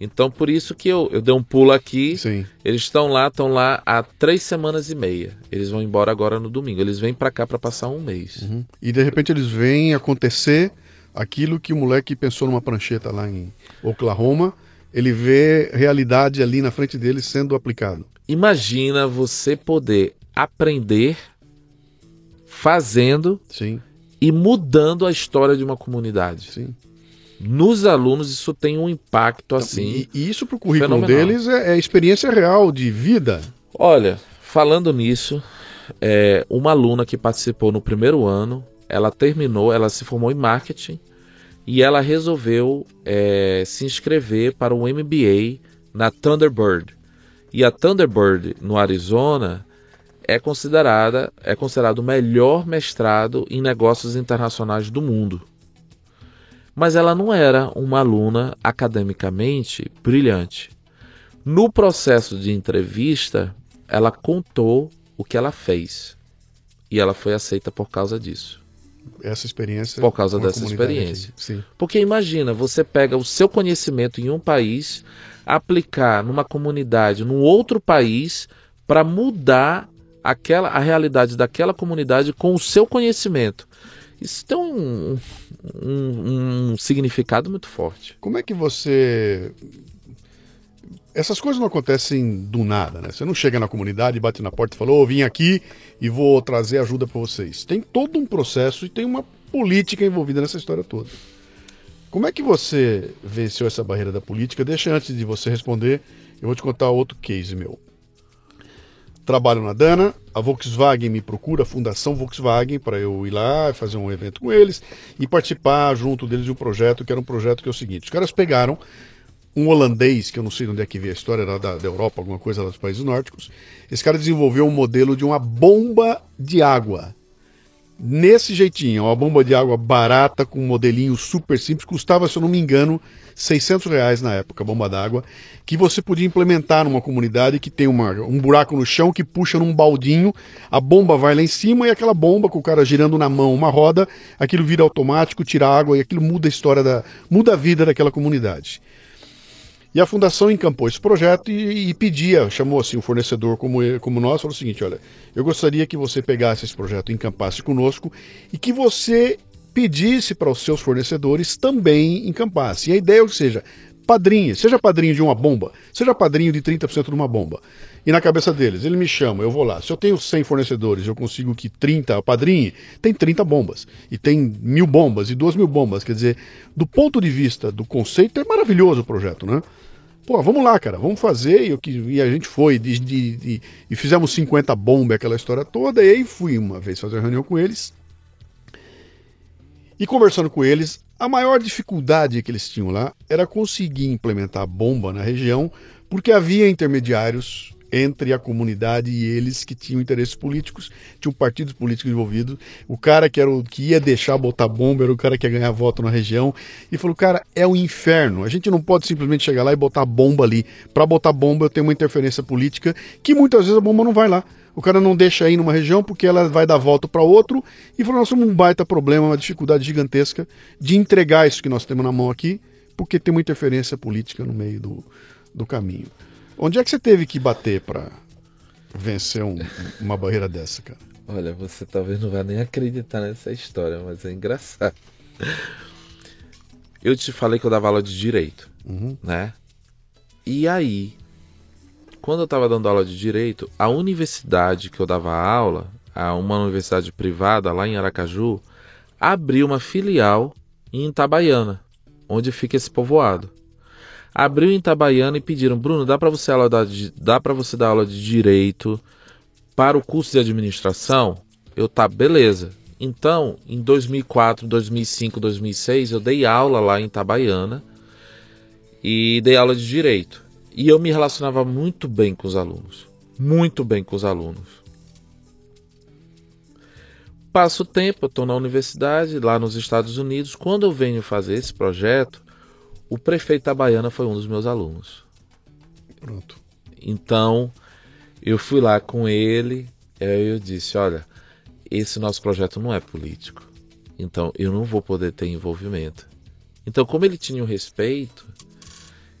Então por isso que eu, eu dei um pulo aqui. Sim. Eles estão lá, estão lá há três semanas e meia. Eles vão embora agora no domingo. Eles vêm para cá para passar um mês. Uhum. E de repente eles veem acontecer aquilo que o moleque pensou numa prancheta lá em Oklahoma. Ele vê realidade ali na frente dele sendo aplicado. Imagina você poder aprender fazendo Sim, e mudando a história de uma comunidade. sim. Nos alunos isso tem um impacto assim. E, isso para o currículo fenomenal. deles é, é experiência real de vida. Olha, falando nisso, é, uma aluna que participou no primeiro ano, ela terminou, ela se formou em marketing e ela resolveu é, se inscrever para o MBA na Thunderbird. E a Thunderbird no Arizona é considerada é considerado o melhor mestrado em negócios internacionais do mundo. Mas ela não era uma aluna academicamente brilhante. No processo de entrevista, ela contou o que ela fez. E ela foi aceita por causa disso. Essa experiência. Por causa dessa experiência. Porque imagina, você pega o seu conhecimento em um país, aplicar numa comunidade, num outro país, para mudar aquela, a realidade daquela comunidade com o seu conhecimento. Isso tem um, um- um significado muito forte. Como é que você. Essas coisas não acontecem do nada, né? Você não chega na comunidade, bate na porta e fala, ô, vim aqui e vou trazer ajuda para vocês. Tem todo um processo e tem uma política envolvida nessa história toda. Como é que você venceu essa barreira da política? Deixa antes de você responder, eu vou te contar outro case meu. Trabalho na Dana, a Volkswagen me procura, a Fundação Volkswagen, para eu ir lá fazer um evento com eles e participar junto deles de um projeto que era um projeto que é o seguinte: os caras pegaram um holandês, que eu não sei de onde é que veio a história, era da, da Europa, alguma coisa dos países nórdicos. Esse cara desenvolveu um modelo de uma bomba de água. Nesse jeitinho, uma bomba de água barata, com um modelinho super simples, custava, se eu não me engano, 600 reais na época, bomba d'água, que você podia implementar numa comunidade que tem uma, um buraco no chão que puxa num baldinho, a bomba vai lá em cima e aquela bomba com o cara girando na mão uma roda, aquilo vira automático, tira água e aquilo muda a história da. muda a vida daquela comunidade. E a fundação encampou esse projeto e, e pedia, chamou assim um fornecedor como, como nós, falou o seguinte: olha, eu gostaria que você pegasse esse projeto encampasse conosco e que você pedisse para os seus fornecedores também encampasse. E a ideia é que seja padrinho, seja padrinho de uma bomba, seja padrinho de 30% de uma bomba. E na cabeça deles, ele me chama, eu vou lá. Se eu tenho 100 fornecedores, eu consigo que 30 padrinhe, tem 30 bombas. E tem mil bombas e duas mil bombas. Quer dizer, do ponto de vista do conceito, é maravilhoso o projeto, né? Pô, vamos lá, cara, vamos fazer. E, quis- e a gente foi de- de- de- e fizemos 50 bombas, aquela história toda. E aí fui uma vez fazer uma reunião com eles. E conversando com eles, a maior dificuldade que eles tinham lá era conseguir implementar a bomba na região, porque havia intermediários entre a comunidade e eles que tinham interesses políticos, tinham partidos políticos envolvidos. O cara que era o que ia deixar botar bomba era o cara que ia ganhar voto na região. E falou: "Cara, é o inferno. A gente não pode simplesmente chegar lá e botar bomba ali. Para botar bomba eu tenho uma interferência política que muitas vezes a bomba não vai lá. O cara não deixa ir numa região porque ela vai dar volta para outro. E falou: nós temos um baita problema, uma dificuldade gigantesca de entregar isso que nós temos na mão aqui, porque tem uma interferência política no meio do, do caminho. Onde é que você teve que bater para vencer um- uma barreira dessa, cara? Olha, você talvez não vai nem acreditar nessa história, mas é engraçado. Eu te falei que eu dava aula de direito, né? E aí, quando eu estava dando aula de direito, a universidade que eu dava aula, a uma universidade privada lá em Aracaju, abriu uma filial em Itabaiana, onde fica esse povoado. Abriu em Itabaiana e pediram, Bruno, dá para você você dar aula de direito para o curso de administração? Eu tá, beleza. Então, em 2004, 2005, 2006, eu dei aula lá em Itabaiana e dei aula de direito. E eu me relacionava muito bem com os alunos. Muito bem com os alunos. Passo o tempo, eu estou na universidade, lá nos Estados Unidos. Quando eu venho fazer esse projeto, o prefeito Itabaiana foi um dos meus alunos. Pronto. Então, eu fui lá com ele, aí eu disse, olha, esse nosso projeto não é político. Então, eu não vou poder ter envolvimento. Então, como ele tinha o respeito,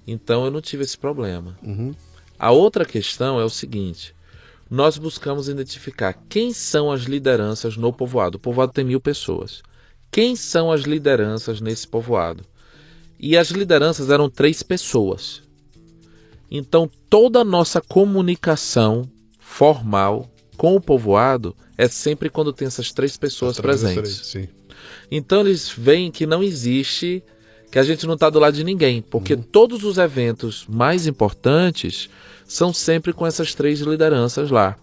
então eu não tive esse problema. Uhum. A outra questão é o seguinte: nós buscamos identificar quem são as lideranças no povoado. O povoado tem mil pessoas. Quem são as lideranças nesse povoado? E as lideranças eram três pessoas. Então toda a nossa comunicação formal com o povoado é sempre quando tem essas três pessoas das presentes. três. Então eles veem que não existe, que a gente não está do lado de ninguém, porque todos os eventos mais importantes são sempre com essas três lideranças lá.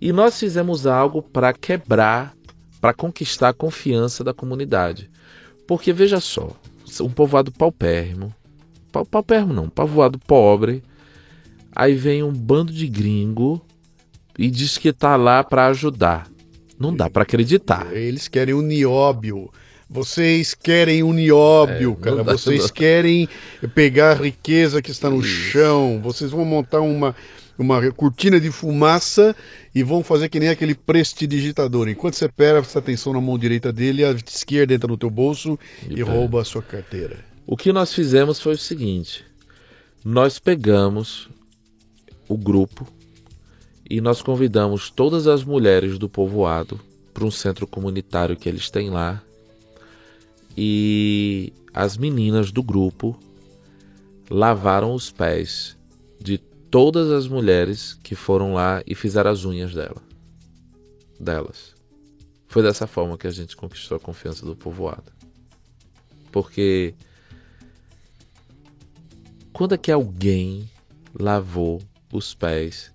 E nós fizemos algo para quebrar, para conquistar a confiança da comunidade. Porque veja só, um povoado paupérrimo, pau- paupérrimo não, povoado pobre, aí vem um bando de gringo e diz que está lá para ajudar. Não dá para acreditar. Eles querem o nióbio. Vocês querem o nióbio, É, cara. dá- Vocês querem pegar a riqueza que está no chão. Vocês vão montar uma, uma cortina de fumaça e vão fazer que nem aquele prestidigitador. Enquanto você presta atenção na mão direita dele, a esquerda entra no teu bolso e, pega. rouba a sua carteira. O que nós fizemos foi o seguinte: nós pegamos o grupo e nós convidamos todas as mulheres do povoado para um centro comunitário que eles têm lá. E as meninas do grupo lavaram os pés todas as mulheres que foram lá e fizeram as unhas dela, delas. Foi dessa forma que a gente conquistou a confiança do povoado. Porque quando é que alguém lavou os pés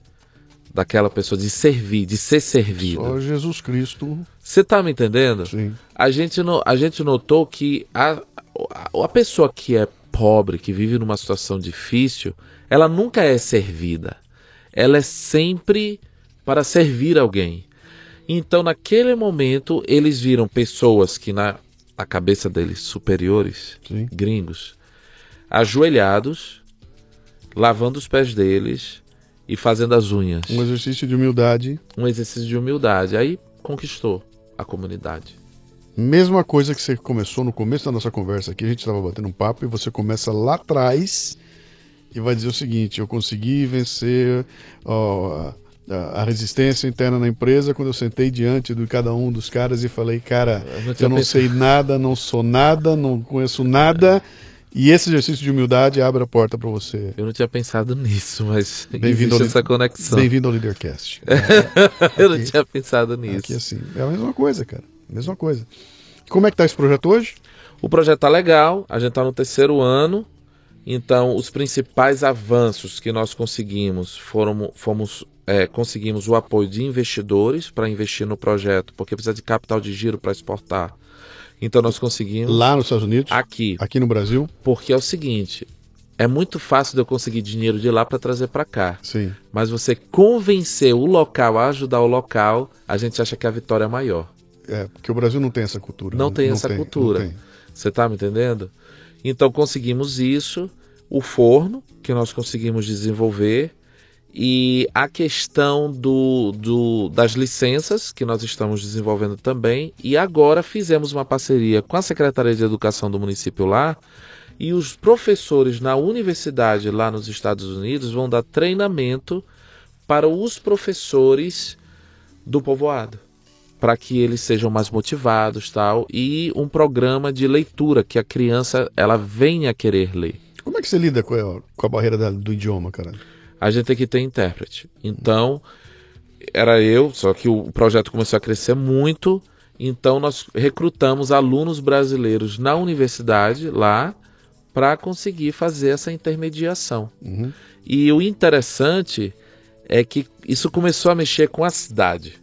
daquela pessoa de servir, de ser servido? Só Jesus Cristo. Você tá me entendendo? Sim. A gente, no- a gente notou que a, a, a pessoa que é pobre, que vive numa situação difícil, ela nunca é servida. Ela é sempre para servir alguém. Então, naquele momento, eles viram pessoas que, na a cabeça deles, superiores, Sim. gringos, ajoelhados, lavando os pés deles e fazendo as unhas. Um exercício de humildade. Um exercício de humildade. Aí conquistou a comunidade. Mesma coisa que você começou no começo da nossa conversa aqui, a gente estava batendo um papo e você começa lá atrás e vai dizer o seguinte: eu consegui vencer ó, a, a resistência interna na empresa quando eu sentei diante de cada um dos caras e falei, cara, Eu não eu não pensado. sei nada, não sou nada, não conheço nada. E esse exercício de humildade abre a porta para você. Eu não tinha pensado nisso, mas *laughs* Bem-vindo essa conexão. Bem-vindo ao Leadercast. *laughs* Eu não tinha pensado nisso. Aqui assim, é a mesma coisa, cara. Mesma coisa. Como é que tá esse projeto hoje? O projeto tá legal, a gente tá no terceiro ano, então os principais avanços que nós conseguimos foram fomos é, conseguimos o apoio de investidores para investir no projeto, porque precisa de capital de giro para exportar. Então nós conseguimos Lá nos Estados Unidos? aqui, Aqui no Brasil? porque é o seguinte, é muito fácil de eu conseguir dinheiro de lá para trazer para cá. Sim. Mas você convencer o local a ajudar o local, a gente acha que a vitória é maior. É, porque o Brasil não tem essa cultura. Não tem essa cultura. não tem. Você tá me entendendo? Então conseguimos isso, o forno que nós conseguimos desenvolver e a questão do, do- das licenças que nós estamos desenvolvendo também. E agora fizemos uma parceria com a Secretaria de Educação do município lá e os professores na universidade lá nos Estados Unidos vão dar treinamento para os professores do povoado para que eles sejam mais motivados tal e um programa de leitura que a criança ela venha a querer ler Como é que você lida com a, com a barreira da- do idioma, cara? a gente tem que ter intérprete então era eu só que o projeto começou a crescer muito então nós recrutamos alunos brasileiros na universidade lá para conseguir fazer essa intermediação Uhum. e o interessante é que isso começou a mexer com a cidade.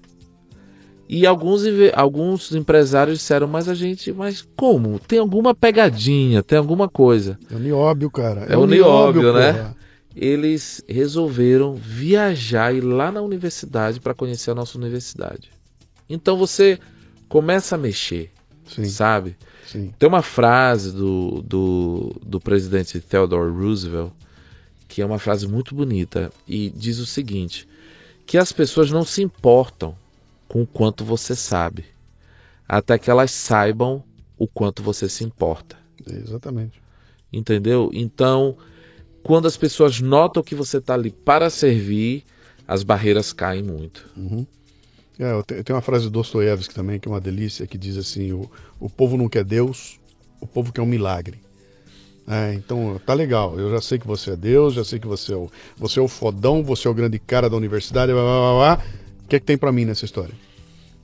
E alguns, alguns empresários disseram, mas a gente, mas como? Tem alguma pegadinha, tem alguma coisa. É o nióbio, cara. É o nióbio, né? Eles resolveram viajar e ir lá na universidade para conhecer a nossa universidade. Então você começa a mexer, Sim, sabe? sim. Tem uma frase do, do, do presidente Theodore Roosevelt que é uma frase muito bonita e diz o seguinte: que as pessoas não se importam com o quanto você sabe, até que elas saibam o quanto você se importa. Exatamente. Entendeu? Então, quando as pessoas notam que você está ali para servir, as barreiras caem muito. É, eu te- eu tenho uma frase do Dostoiévski também, que é uma delícia, que diz assim: o, o povo não quer Deus, o povo quer um milagre. É, então, tá legal. Eu já sei que você é Deus, já sei que você é o, você é o fodão, você é o grande cara da universidade, blá, blá, blá, blá. O que é que tem pra mim nessa história?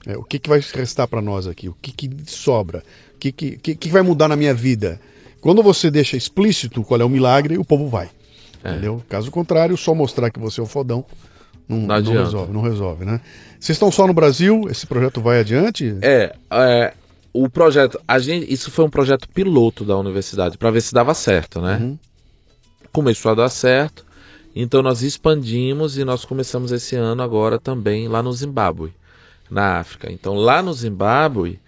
É, o que, que vai restar pra nós aqui? O que, que sobra? O que, que, que, que vai mudar na minha vida? Quando você deixa explícito qual é o milagre, o povo vai. É. Entendeu? Caso contrário, só mostrar que você é o fodão não, Não não resolve, não resolve, né? Vocês estão só no Brasil? Esse projeto vai adiante? É, é, o projeto, a gente, isso foi um projeto piloto da universidade para ver se dava certo, né? Começou a dar certo, então nós expandimos e nós começamos esse ano agora também lá no Zimbábue, na África. Então lá no Zimbábue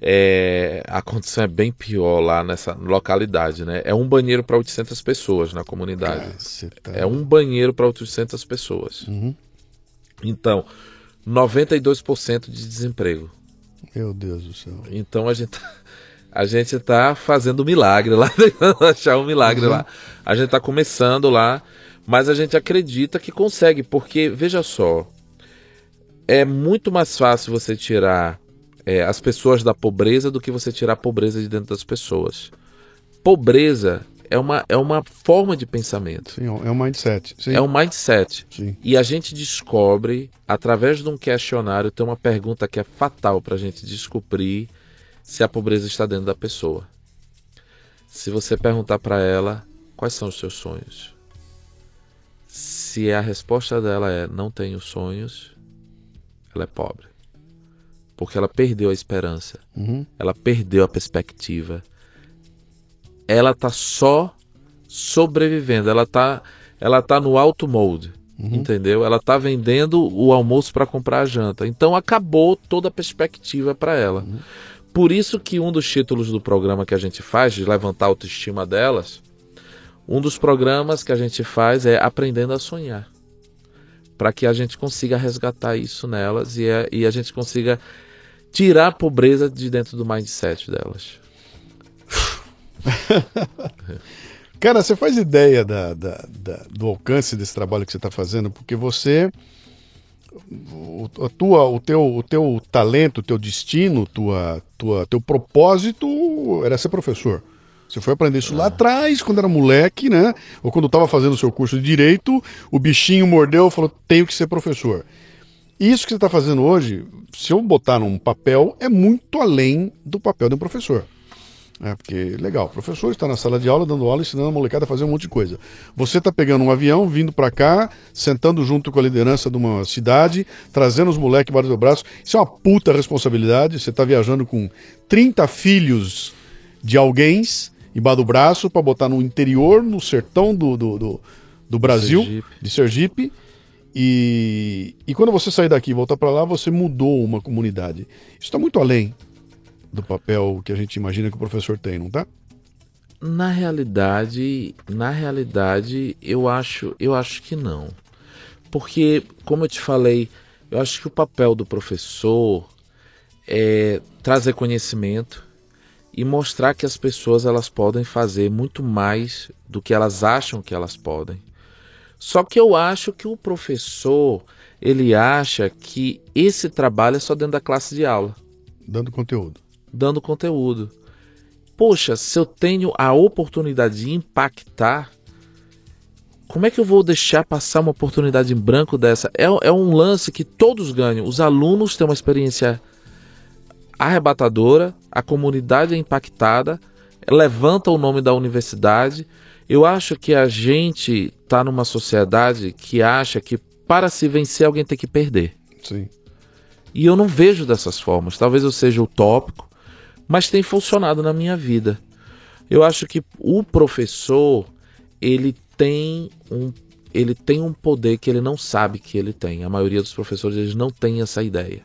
é, a condição é bem pior lá nessa localidade, né? É um banheiro para 800 pessoas na comunidade. Caceta. É um banheiro para 800 pessoas. Então, 92% de desemprego. Meu Deus do céu. Então a gente a gente tá fazendo um milagre lá, *laughs* achar um milagre lá. A gente tá começando lá, mas a gente acredita que consegue, porque veja só, é muito mais fácil você tirar é, as pessoas da pobreza do que você tirar a pobreza de dentro das pessoas. Pobreza é uma, é uma forma de pensamento, Sim, é um mindset. Sim. é um mindset. Sim. E a gente descobre, através de um questionário, tem uma pergunta que é fatal para a gente descobrir se a pobreza está dentro da pessoa. Se você perguntar para ela quais são os seus sonhos, se a resposta dela é não tenho sonhos, ela é pobre. Porque ela perdeu a esperança, Uhum. ela perdeu a perspectiva. Ela tá só sobrevivendo, ela tá, ela tá no auto mode, entendeu? Ela tá vendendo o almoço para comprar a janta. Então acabou toda a perspectiva para ela. Por isso que um dos títulos do programa que a gente faz, de levantar a autoestima delas, um dos programas que a gente faz é aprendendo a sonhar. Para que a gente consiga resgatar isso nelas e a, e a gente consiga tirar a pobreza de dentro do mindset delas. *laughs* Cara, você faz ideia da, da- da- do alcance desse trabalho que você está fazendo? Porque você. O, a tua, o, teu, o teu talento, o teu destino, tua, tua, teu propósito era ser professor. Você foi aprender isso lá atrás, quando era moleque, né? Ou quando estava fazendo o seu curso de direito, o bichinho mordeu e falou: tenho que ser professor. Isso que você está fazendo hoje, se eu botar num papel, é muito além do papel de um professor. É, porque, legal, o professor está na sala de aula, dando aula, ensinando a molecada a fazer um monte de coisa. Você está pegando um avião, vindo para cá, sentando junto com a liderança de uma cidade, trazendo os moleques embaixo do braço. Isso é uma puta responsabilidade. Você está viajando com 30 filhos de alguém embaixo do braço para botar no interior, no sertão do, do, do, do Brasil, Sergipe. de Sergipe. E, e quando você sair daqui e voltar para lá, você mudou uma comunidade. Isso está muito além do papel que a gente imagina que o professor tem, não tá? Na realidade, na realidade, eu acho, eu acho que não. Porque, como eu te falei, eu acho que o papel do professor é trazer conhecimento e mostrar que as pessoas elas podem fazer muito mais do que elas acham que elas podem. Só que eu acho que o professor, ele acha que esse trabalho é só dentro da classe de aula Dando conteúdo. dando conteúdo. Poxa, se eu tenho a oportunidade de impactar, como é que eu vou deixar passar uma oportunidade em branco dessa? É, é um lance que todos ganham. Os alunos têm uma experiência arrebatadora, a comunidade é impactada, levanta o nome da universidade. Eu acho que a gente está numa sociedade que acha que para se vencer alguém tem que perder. Sim. E eu não vejo dessas formas. Talvez eu seja utópico, mas tem funcionado na minha vida. Eu acho que o professor, ele tem um ele tem um poder que ele não sabe que ele tem. A maioria dos professores eles não tem essa ideia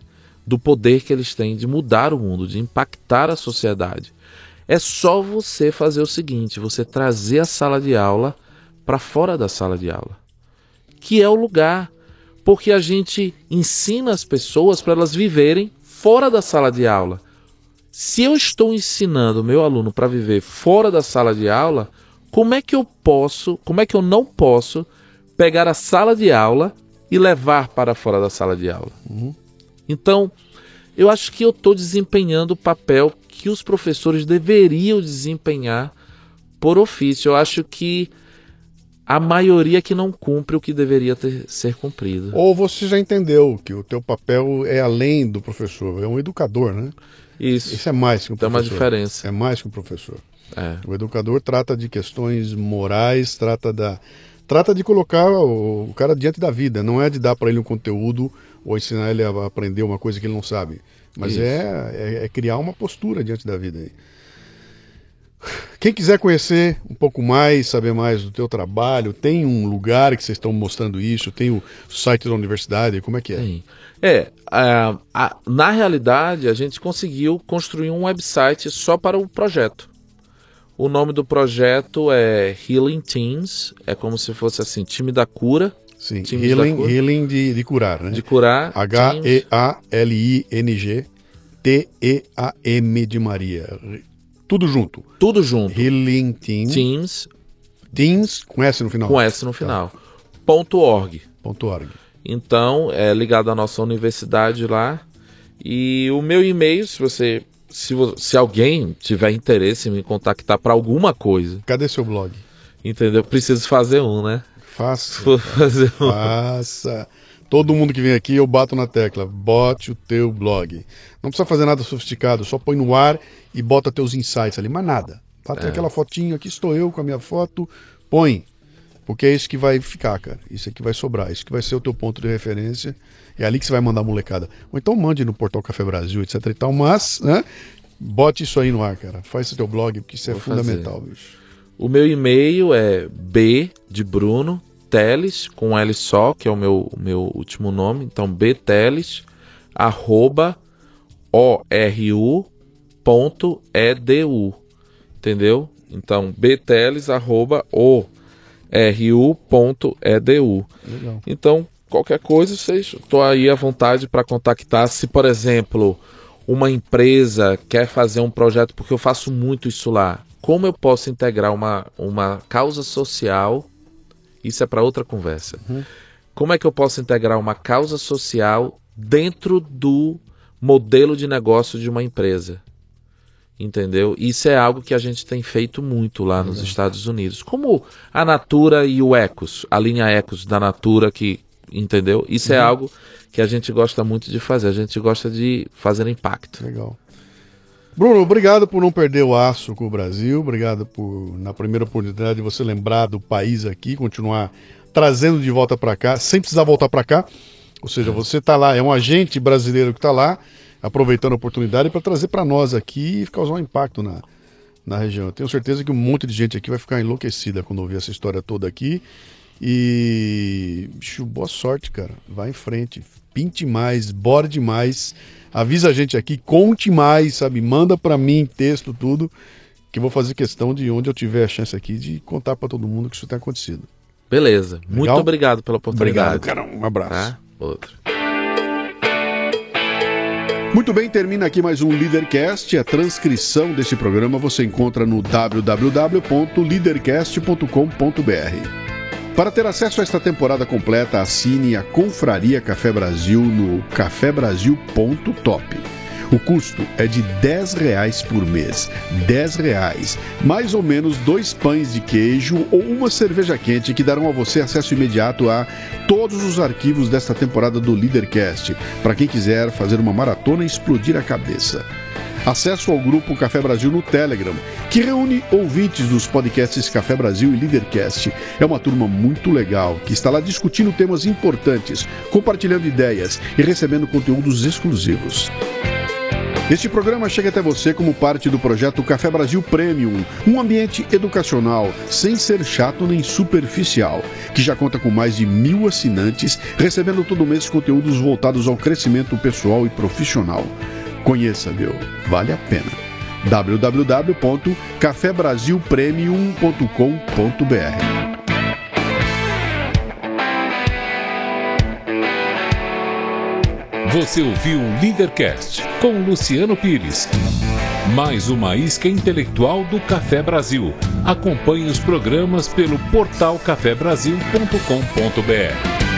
do poder que eles têm de mudar o mundo, de impactar a sociedade. É só você fazer o seguinte, você trazer a sala de aula para fora da sala de aula, que é o lugar porque a gente ensina as pessoas para elas viverem fora da sala de aula. Se eu estou ensinando meu aluno para viver fora da sala de aula, como é que eu posso, como é que eu não posso pegar a sala de aula e levar para fora da sala de aula? Então, eu acho que eu estou desempenhando o papel que os professores deveriam desempenhar por ofício. Eu acho que a maioria que não cumpre o que deveria ter, ser cumprido. Ou você já entendeu que o teu papel é além do professor, é um educador, né? Isso. Isso é mais que um Tem uma professor. diferença. É mais que um professor. É. O educador trata de questões morais, trata da trata de colocar o, o cara diante da vida, não é de dar para ele um conteúdo ou ensinar ele a aprender uma coisa que ele não sabe, mas é, é, é criar uma postura diante da vida. aí. Quem quiser conhecer um pouco mais, saber mais do teu trabalho, tem um lugar que vocês estão mostrando isso, tem o site da universidade, como é que é? Sim. É, a- a- na realidade, a gente conseguiu construir um website só para o projeto. O nome do projeto é Healing Teams, é como se fosse assim, time da cura, Sim, healing, healing de, de curar, né? de curar. H-E-A-L-I-N-G T-E-A-M de Maria. Tudo junto. Tudo junto. Healing Team. Teams Teams com S no final. com S no final. Ponto .org. Ponto org. Então, é ligado à nossa universidade lá. E o meu e-mail, se você. Se, se alguém tiver interesse em me contactar para alguma coisa, Cadê seu blog? entendeu? Preciso fazer um, né? Faça. Vou fazer um. Faça. Todo mundo que vem aqui, eu bato na tecla. Bote o teu blog. Não precisa fazer nada sofisticado, só põe no ar e bota teus insights ali. Mas nada. Tá, É. tem aquela fotinha, aqui estou eu com a minha foto. Põe. Porque é isso que vai ficar, cara. Isso é que vai sobrar. Isso que vai ser o teu ponto de referência. É ali que você vai mandar a molecada. Ou então mande no Portal Café Brasil, etc e tal. Mas, né? Bote isso aí no ar, cara. Faz esse teu blog, porque isso é Vou fazer. fundamental, bicho. O meu e-mail é b de Bruno Teles com L só, que é o meu, meu último nome. Então bteles arroba oru.edu. Entendeu? Então bteles arroba oru.edu. Legal. Então, qualquer coisa, vocês estou aí à vontade para contactar. Se, por exemplo, uma empresa quer fazer um projeto, porque eu faço muito isso lá, como eu posso integrar uma, uma causa social? Isso é para outra conversa. Como é que eu posso integrar uma causa social dentro do modelo de negócio de uma empresa? Entendeu? Isso é algo que a gente tem feito muito lá nos Estados Unidos. Como a Natura e o Ecos, a linha Ecos da Natura que, entendeu? Isso é algo que a gente gosta muito de fazer. A gente gosta de fazer impacto. Legal. Bruno, obrigado por não perder o aço com o Brasil. Obrigado por, na primeira oportunidade, você lembrar do país aqui, continuar trazendo de volta para cá, sem precisar voltar para cá. Ou seja, você está lá, é um agente brasileiro que está lá, aproveitando a oportunidade para trazer para nós aqui e causar um impacto na, na região. Eu tenho certeza que um monte de gente aqui vai ficar enlouquecida quando ouvir essa história toda aqui. E, bicho, boa sorte, cara. Vai em frente. Pinte mais, borde mais. Avisa a gente aqui, conte mais, sabe? Manda pra mim texto, tudo. Que eu vou fazer questão de onde eu tiver a chance aqui de contar pra todo mundo que isso tem acontecido. Beleza. Muito Legal? obrigado pela oportunidade. Obrigado, cara. Um abraço. Tá? Outro. Muito bem, termina aqui mais um Leadercast. A transcrição deste programa você encontra no www.leadercast.com.br. Para ter acesso a esta temporada completa, assine a Confraria Café Brasil no cafebrasil.top. O custo é de 10 reais por mês. 10 reais. Mais ou menos dois pães de queijo ou uma cerveja quente que darão a você acesso imediato a todos os arquivos desta temporada do Leadercast, para quem quiser fazer uma maratona e explodir a cabeça. Acesso ao grupo Café Brasil no Telegram, que reúne ouvintes dos podcasts Café Brasil e Leadercast. É uma turma muito legal que está lá discutindo temas importantes, compartilhando ideias e recebendo conteúdos exclusivos. Este programa chega até você como parte do projeto Café Brasil Premium, um ambiente educacional sem ser chato nem superficial, que já conta com mais de mil assinantes, recebendo todo mês conteúdos voltados ao crescimento pessoal e profissional. Conheça, meu, vale a pena. www.cafebrasilpremium.com.br Você ouviu o Leadercast com Luciano Pires. Mais uma isca intelectual do Café Brasil. Acompanhe os programas pelo portal cafebrasil.com.br.